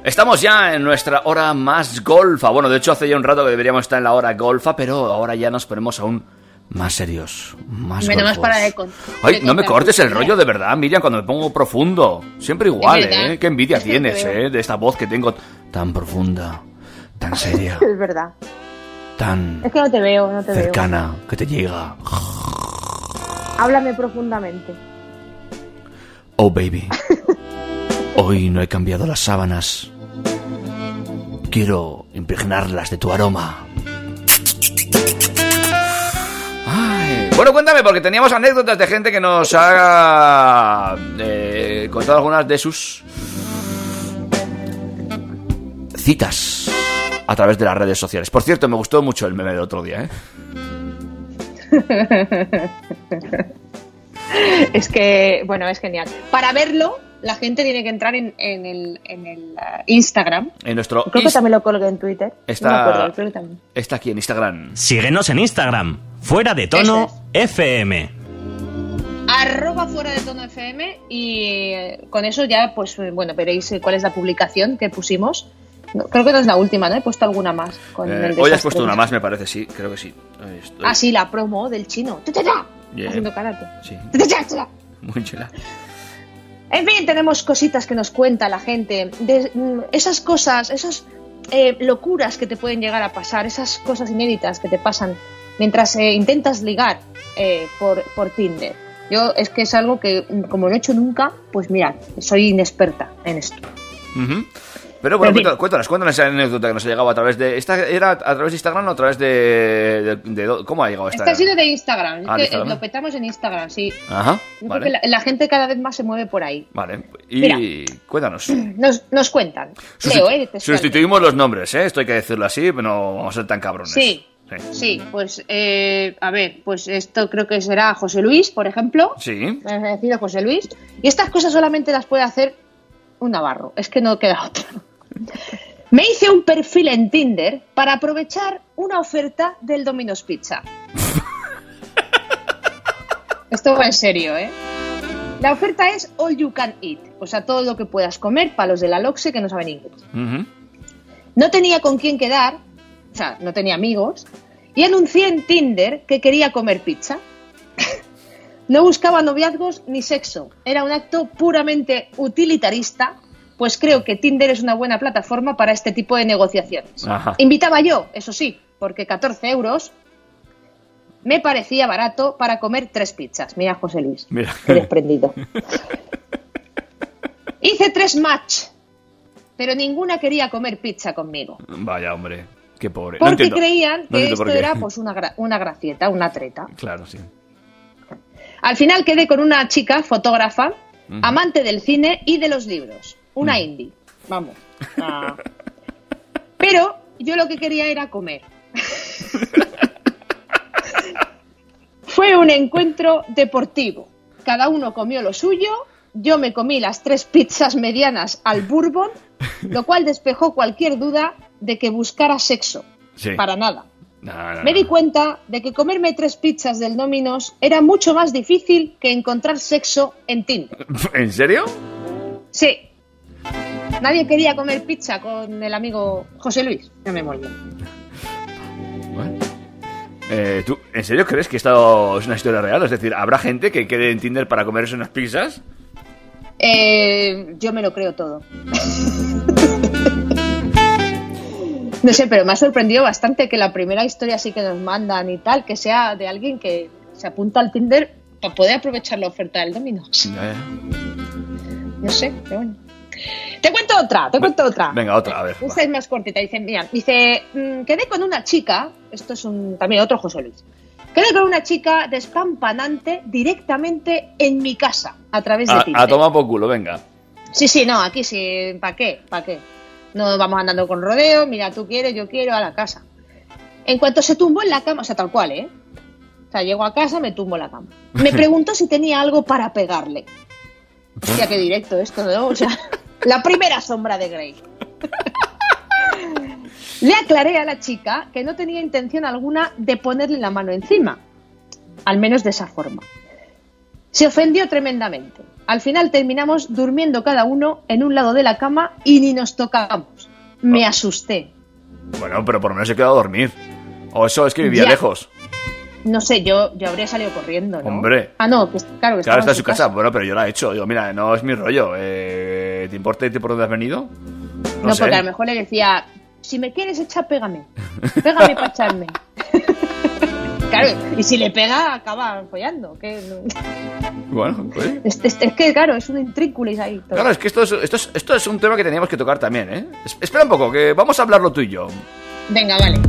C: Estamos ya en nuestra hora más golfa. Bueno, de hecho hace ya un rato que deberíamos estar en la hora golfa, pero ahora ya nos ponemos aún más serios, más
D: Menos
C: golfos.
D: para de con-
C: Ay, no me cortes el rollo de verdad, Miriam, cuando me pongo profundo. Siempre igual. ¿eh? Qué envidia tienes. ¿eh? De esta voz que tengo tan profunda, tan seria,
D: Es verdad.
C: tan
D: Es que no te veo, no te veo.
C: cercana, que te llega.
D: Háblame profundamente.
C: Oh, baby. Hoy no he cambiado las sábanas. Quiero impregnarlas de tu aroma. Ay, Bueno, cuéntame, porque teníamos anécdotas de gente que nos ha eh, contado algunas de sus citas a través de las redes sociales. Por cierto, me gustó mucho el meme del otro día, ¿eh?
D: es que, bueno, es genial. Para verlo, la gente tiene que entrar en, en el, en el uh, Instagram.
C: En nuestro
D: Creo que también lo colgué en Twitter.
C: Está-
D: No me acuerdo, creo que también.
C: está aquí en Instagram.
B: Síguenos en Instagram. Fuera de tono FM.
D: Arroba fuera de tono FM y eh, con eso ya, pues eh, bueno, veréis eh, cuál es la publicación que pusimos. No, creo que no es la última, ¿no? He puesto alguna más. Con
C: Eh,
D: el
C: hoy has puesto una más, me parece, sí, creo que sí. Estoy.
D: Ah, sí, la promo del chino.
C: Bien.
D: Haciendo karate.
C: Sí, muy chula.
D: En fin, tenemos cositas que nos cuenta la gente. De, mm, esas cosas, esas eh, locuras que te pueden llegar a pasar, esas cosas inéditas que te pasan mientras eh, intentas ligar eh, por, por Tinder. Yo es que es algo que, mm, como no he hecho nunca, pues mirad, soy inexperta en esto.
C: Ujú. Pero bueno, cuéntanos, cuéntanos, cuéntanos esa anécdota que nos ha llegado a través de... ¿Esta era a través de Instagram o a través de... de- de- ¿Cómo ha llegado esta?
D: Esta ha sido de Instagram,
C: Ah,
D: que, eh,
C: Instagram.
D: lo petamos en Instagram, sí.
C: Ajá,
D: Yo creo
C: vale.
D: que la, la gente cada vez más se mueve por ahí.
C: Vale, y
D: Mira.
C: cuéntanos.
D: Nos, nos cuentan. Leo, eh.
C: Sustituimos los nombres, ¿eh? Esto hay que decirlo así, pero no vamos a ser tan cabrones.
D: Sí, sí, pues eh, a ver, pues esto creo que será José Luis, por ejemplo.
C: Sí.
D: Me ha decidido José Luis. Y estas cosas solamente las puede hacer un navarro. Es que no queda otra. Me hice un perfil en Tinder para aprovechar una oferta del Domino's Pizza. Esto va en serio, ¿eh? La oferta es all you can eat, o sea, todo lo que puedas comer para los de la Loxe que no saben inglés. No tenía con quién quedar, o sea, no tenía amigos, y anuncié en Tinder que quería comer pizza. no buscaba noviazgos ni sexo, era un acto puramente utilitarista, pues creo que Tinder es una buena plataforma para este tipo de negociaciones.
C: Ajá.
D: Invitaba yo, eso sí, porque 14 euros me parecía barato para comer tres pizzas. Mira, José Luis,
C: Mira.
D: qué desprendido. Hice tres match, pero ninguna quería comer pizza conmigo.
C: Vaya, hombre. Qué pobre.
D: Porque creían que esto era pues una, gra- una gracieta, una treta.
C: Claro, sí.
D: Al final quedé con una chica fotógrafa, amante del cine y de los libros. Una
C: Mm.
D: indie. Vamos. Ah. Pero yo lo que quería era comer. Fue un encuentro deportivo. Cada uno comió lo suyo. Yo me comí las tres pizzas medianas al bourbon, lo cual despejó cualquier duda de que buscara sexo.
C: Sí.
D: Para nada.
C: No, no,
D: Me di cuenta de que comerme tres pizzas del Domino's era mucho más difícil que encontrar sexo en Tinder.
C: ¿En serio?
D: Sí. Nadie quería comer pizza con el amigo José Luis. Ya me mollo.
C: Eh, ¿Tú en serio crees que esto es una historia real? Es decir, ¿habrá gente que quede en Tinder para comerse unas pizzas?
D: Eh, yo me lo creo todo. No sé, pero me ha sorprendido bastante que la primera historia así que nos mandan y tal, que sea de alguien que se apunta al Tinder para poder aprovechar la oferta del Domino's. No sé, pero bueno. Te cuento otra, te cuento otra.
C: Venga, otra, a ver.
D: Esta es más cortita. Dice, mira, dice, mm, quedé con una chica, esto es un, también otro José Luis, quedé con una chica despampanante directamente en mi casa, a través de
C: A,
D: Tinder.
C: a tomar por culo, venga.
D: Sí, sí, no, aquí sí, ¿para qué? ¿Para qué? No vamos andando con rodeo, mira, tú quieres, yo quiero, a la casa. En cuanto se tumbó en la cama, o sea, tal cual, ¿eh? O sea, llego a casa, me tumbo en la cama. Me preguntó si tenía algo para pegarle. Hostia, qué directo esto, ¿no? O sea, la primera sombra de Grey.
I: Le aclaré a la chica que no tenía intención alguna de ponerle la mano encima, al menos de esa forma. Se ofendió tremendamente. Al final terminamos durmiendo cada uno en un lado de la cama y ni nos tocamos. Me asusté.
C: Bueno, pero por lo menos se quedó a dormir. O eso es que vivía
I: Ya.
C: lejos.
I: No sé, yo, yo habría salido corriendo, ¿no?
C: Hombre.
I: Ah, no, claro, que
C: Claro, está en su casa. Bueno, pero yo la he hecho. Digo, mira, no es mi rollo. Eh, ¿Te importa por dónde has venido?
I: No,
C: sé.
I: porque a lo mejor le decía, si me quieres echar, pégame. Pégame para echarme. claro, y si le pega, acaba follando. Que no-
C: Bueno, pues.
I: es, es- es que, claro, es un intrínculis ahí. todo.
C: Claro, es que esto es, esto, es, esto es un tema que teníamos que tocar también, ¿eh? Es- espera un poco, que vamos a hablarlo tú y yo.
I: Venga, vale.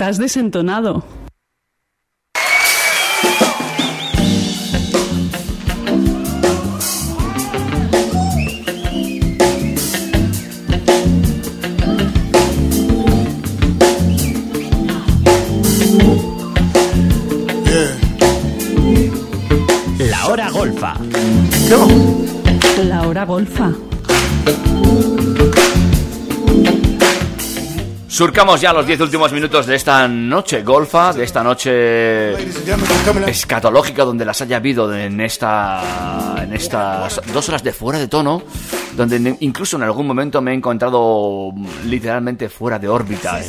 E: Estás desentonado.
B: La hora golfa.
E: La hora golfa.
C: Surcamos ya los 10 últimos minutos de esta noche golfa, de esta noche escatológica donde las haya habido en esta en estas dos horas de fuera de tono, donde incluso en algún momento me he encontrado literalmente fuera de órbita.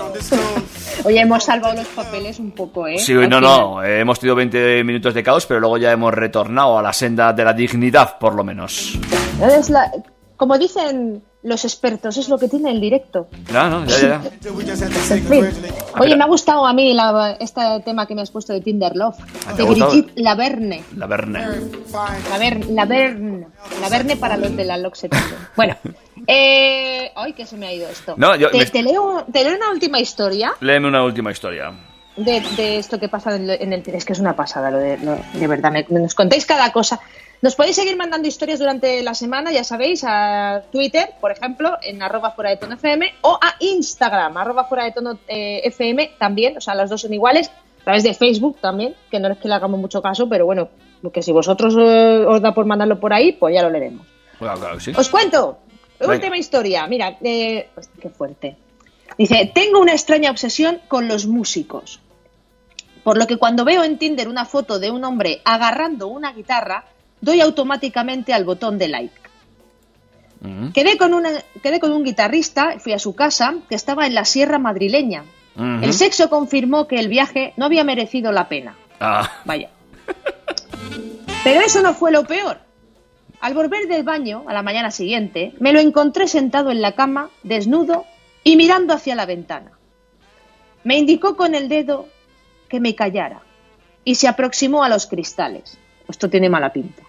I: Oye, hemos salvado los papeles un poco, ¿eh?
C: Sí, no, no, eh, hemos tenido 20 minutos de caos, pero luego ya hemos retornado a la senda de la dignidad, por lo menos.
I: Es la- Como dicen los expertos, es lo que tiene el directo.
C: No, no, ya, ya, ya.
I: En fin. Oye, me ha gustado a mí la- este tema que me has puesto de Tinder Love,
C: ¿Ah,
I: de? Brigitte Laverne.
C: La Verne.
I: Laverne, Laverne, Laverne para los de la L'Occitane. Bueno, eh, ay, que se me ha ido esto.
C: No, yo-
I: te,
C: me-
I: te leo, te leo una última historia
C: Léeme una última historia.
I: de, de esto que pasa en, el... Es que es una pasada, lo de, lo- de verdad, me- nos contáis cada cosa.
D: Nos podéis seguir mandando historias durante la semana, ya sabéis, a Twitter, por ejemplo, en arroba fuera de tono FM, o a Instagram, arroba fuera de tono eh, FM también, o sea, las dos son iguales, a través de Facebook también, que no es que le hagamos mucho caso, pero bueno, que si vosotros eh, os da por mandarlo por ahí, pues ya lo leeremos.
C: Claro, claro que sí.
D: Os cuento,
C: Venga.
D: última historia, mira, eh, pues, qué fuerte. Dice, tengo una extraña obsesión con los músicos. Por lo que cuando veo en Tinder una foto de un hombre agarrando una guitarra, doy automáticamente al botón de like.
C: Mm.
D: Quedé con, una, quedé con un guitarrista, fui a su casa, que estaba en la sierra madrileña.
C: Ujú.
D: El sexo confirmó que el viaje no había merecido la pena.
C: Ah,
D: Vaya. Pero eso no fue lo peor. Al volver del baño, a la mañana siguiente, me lo encontré sentado en la cama, desnudo y mirando hacia la ventana. Me indicó con el dedo que me callara y se aproximó a los cristales. Esto tiene mala pinta.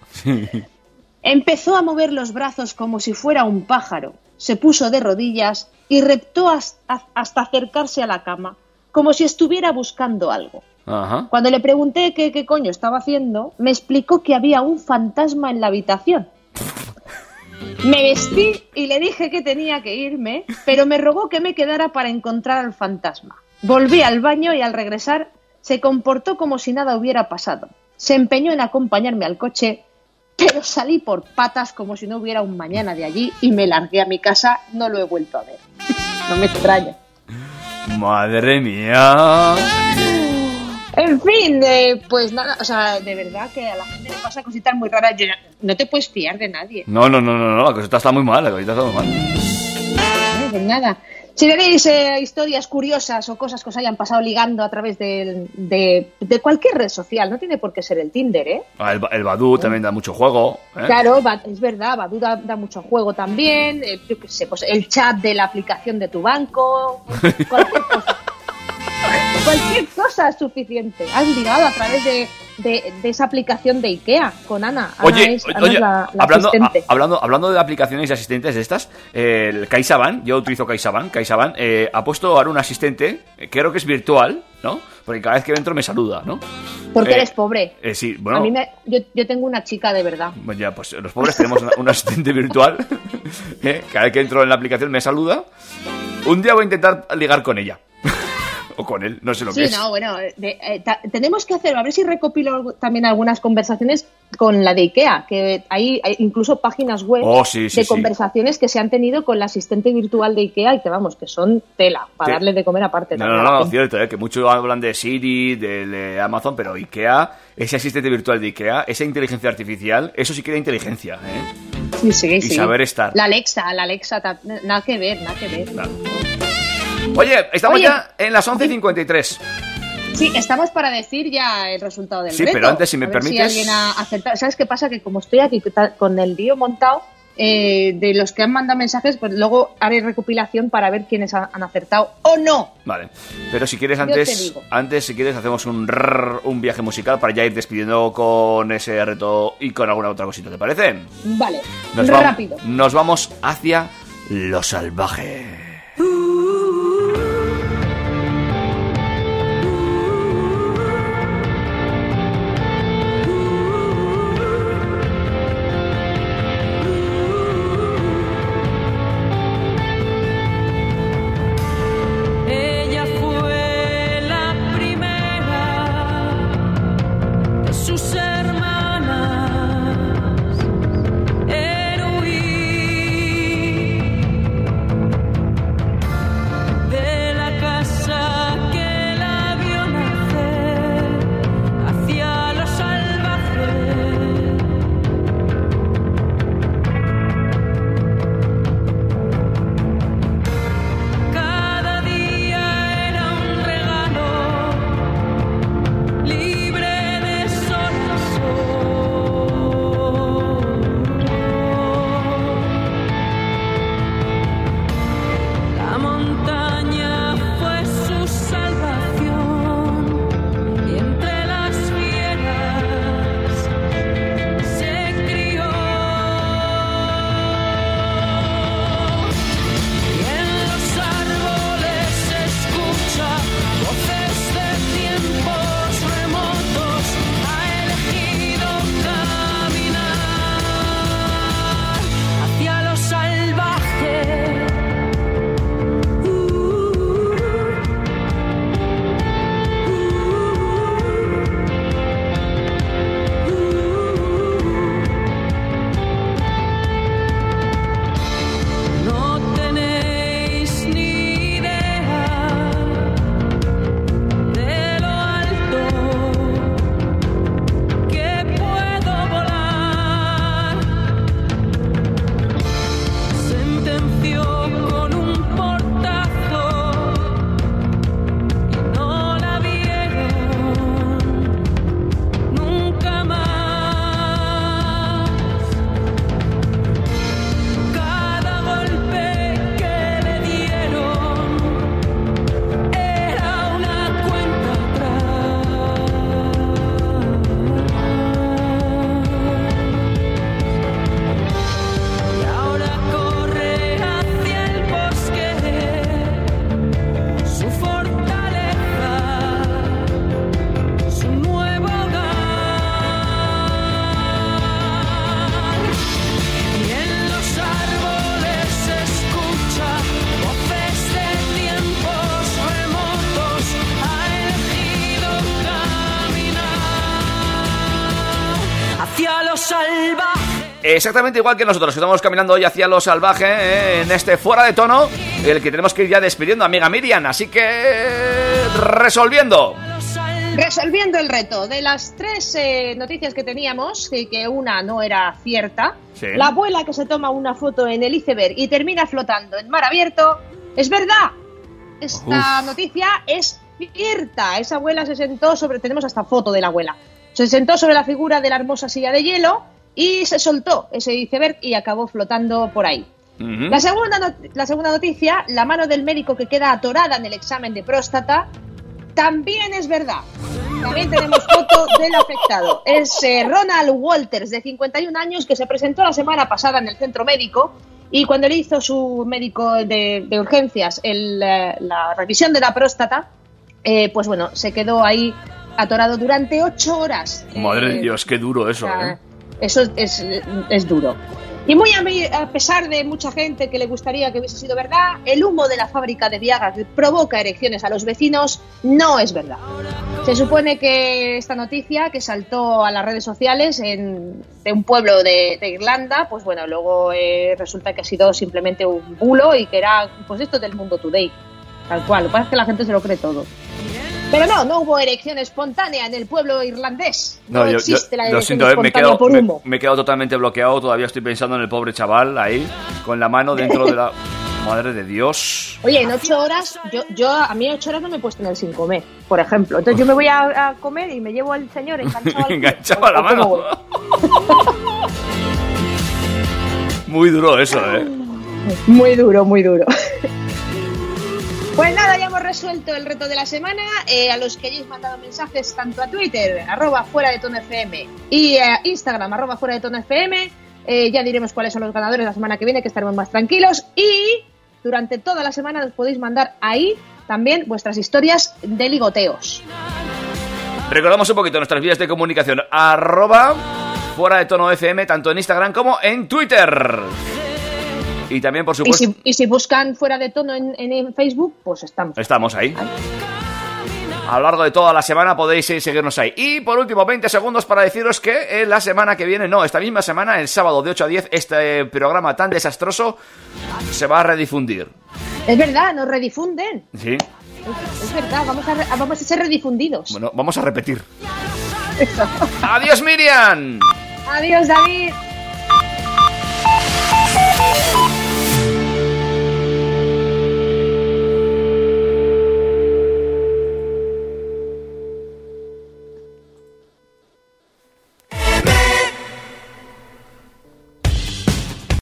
D: Empezó a mover los brazos como si fuera un pájaro, se puso de rodillas y reptó hasta acercarse a la cama, como si estuviera buscando algo.
C: Ajá.
D: Cuando le pregunté qué, qué coño estaba haciendo, me explicó que había un fantasma en la habitación. Me vestí y le dije que tenía que irme, pero me rogó que me quedara para encontrar al fantasma. Volví al baño y al regresar se comportó como si nada hubiera pasado. Se empeñó en acompañarme al coche, pero salí por patas como si no hubiera un mañana de allí y me largué a mi casa. No lo he vuelto a ver. No me extraña.
C: Madre mía.
D: En fin, eh, pues nada, o sea, de verdad que a la gente le pasa cositas muy raras. Yo- no te puedes fiar de nadie.
C: No, no, no, no, no, la cosita está muy mal, la cosita está muy mal.
D: Pues nada. Si tenéis eh, historias curiosas o cosas que os hayan pasado ligando a través de, de cualquier red social, no tiene por qué ser el Tinder, ¿eh?
C: Ah, El, el Badu también da mucho juego. ¿eh?
D: Claro, es verdad, Badu da, da mucho juego también, eh, yo qué sé, pues el chat de la aplicación de tu banco, cualquier cosa. Cualquier cosa es suficiente. Han ligado a través de, de- de esa aplicación de Ikea con Ana. Ana
C: Oye,
D: es, Ana
C: oye,
D: es la, la
C: hablando,
D: asistente.
C: a- hablando, hablando de aplicaciones y asistentes de estas, eh, el CaixaBank, yo utilizo CaixaBank, CaixaBank eh, ha puesto ahora un asistente, creo que es virtual, ¿no? Porque cada vez que entro me saluda, ¿no?
D: Porque
C: Eh,
D: eres pobre.
C: eh, sí, bueno,
D: A mí me- yo, yo tengo una chica de verdad.
C: pues ya, pues los pobres tenemos un asistente virtual, ¿eh? cada vez que entro en la aplicación me saluda. Un día voy a intentar ligar con ella. O con él, no sé lo que
D: Sí,
C: es.
D: no, bueno, de- eh, tenemos que hacer, a ver si recopilo algo- también algunas conversaciones con la de IKEA, que hay, hay incluso páginas web
C: Oh, sí, sí,
D: de
C: sí.
D: conversaciones que se han tenido con la asistente virtual de IKEA y que vamos, que son tela, para
C: Sí.
D: darle de comer aparte.
C: No, no, no,
D: gente.
C: cierto, ¿eh? que muchos hablan de Siri, de, de Amazon, pero IKEA, ese asistente virtual de IKEA, esa inteligencia artificial, eso sí que da inteligencia, ¿eh?
D: Sí, sí,
C: y
D: sí.
C: saber estar.
D: La Alexa, la Alexa, nada que ver, nada que ver.
C: Oye, estamos
D: Oye.
C: ya en las 11.53.
D: Sí, estamos para decir ya el resultado del
C: Sí,
D: reto.
C: pero antes, si me
D: A ver
C: permites-
D: alguien ha acertado. ¿Sabes qué pasa? Que como estoy aquí con el lío montado, eh, de los que han mandado mensajes, pues luego haré recopilación para ver quiénes han, han acertado o no.
C: Vale, pero si quieres antes, antes si quieres hacemos un rrr, un viaje musical para ya ir despidiendo con ese reto y con alguna otra cosita, ¿te parece?
D: Vale,
C: Nos, va-
D: rápido.
C: nos vamos hacia lo salvaje. Exactamente igual que nosotros, que estamos caminando hoy hacia lo salvaje, eh, en este fuera de tono, el que tenemos que ir ya despidiendo, amiga Miriam. Así que. resolviendo.
D: Resolviendo el reto, de las tres eh, noticias que teníamos, y que una no era cierta,
C: Sí.
D: la abuela que se toma una foto en el iceberg y termina flotando en mar abierto, es verdad. Esta
C: Uf.
D: noticia es cierta. Esa abuela se sentó sobre, tenemos hasta foto de la abuela, se sentó sobre la figura de la hermosa silla de hielo y se soltó ese iceberg y acabó flotando por ahí. La segunda, not- la segunda noticia, la mano del médico que queda atorada en el examen de próstata, también es verdad. También tenemos foto del afectado. Es eh, Ronald Walters, de 51 años, que se presentó la semana pasada en el centro médico y cuando le hizo su médico de, de urgencias el, eh, la revisión de la próstata, eh, pues bueno, se quedó ahí atorado durante ocho horas.
C: Madre
D: Eh,
C: de Dios, qué duro eso,
D: o sea,
C: ¿eh?
D: Eso es, es- duro. Y muy a, pesar de mucha gente que le gustaría que hubiese sido verdad, el humo de la fábrica de Viagra que provoca erecciones a los vecinos no es verdad. Se supone que esta noticia que saltó a las redes sociales en- de un pueblo de, de Irlanda, pues bueno, luego eh, resulta que ha sido simplemente un bulo y que era pues esto del mundo today, tal cual. Lo que pasa es que la gente se lo cree todo. Pero no, no hubo erección espontánea en el pueblo irlandés. No,
C: yo, yo-
D: existe la
C: lo
D: erección
C: siento, eh, me, he quedado,
D: por
C: me,
D: humo.
C: me he quedado totalmente bloqueado. Todavía estoy pensando en el pobre chaval ahí, con la mano dentro de la. Madre de Dios.
D: Oye, en ocho horas, yo, yo a mí ocho horas no me he puesto tener sin comer, por ejemplo. Entonces yo me voy a, a comer y me llevo al señor enganchado al
C: Enganchaba la
D: ¿O cómo
C: mano. Muy duro eso, ¿eh?
D: Muy duro, muy duro. Pues nada, ya hemos resuelto el reto de la semana. Eh, a los que hayáis mandado mensajes tanto a Twitter, arroba fuera de tono FM, y a Instagram, arroba fuera de tono FM, eh, ya diremos cuáles son los ganadores la semana que viene, que estaremos más tranquilos. Y durante toda la semana nos podéis mandar ahí también vuestras historias de ligoteos.
C: Recordamos un poquito nuestras vías de comunicación. Arroba fuera de tono FM, tanto en Instagram como en Twitter. Y también, por
D: Y
C: supuesto,
D: si, y si buscan fuera de tono en, en- en Facebook, pues estamos.
C: estamos ahí. A lo largo de toda la semana podéis seguirnos ahí. Y por último, 20 segundos para deciros que eh, la semana que viene, no, esta misma semana, el sábado de 8 a 10, este programa tan desastroso se va a redifundir.
D: Es verdad, nos redifunden.
C: ¿Sí?
D: Es, es verdad, vamos a, vamos a ser redifundidos.
C: Bueno, vamos a repetir. ¡Adiós, Miriam!
D: Adiós, David.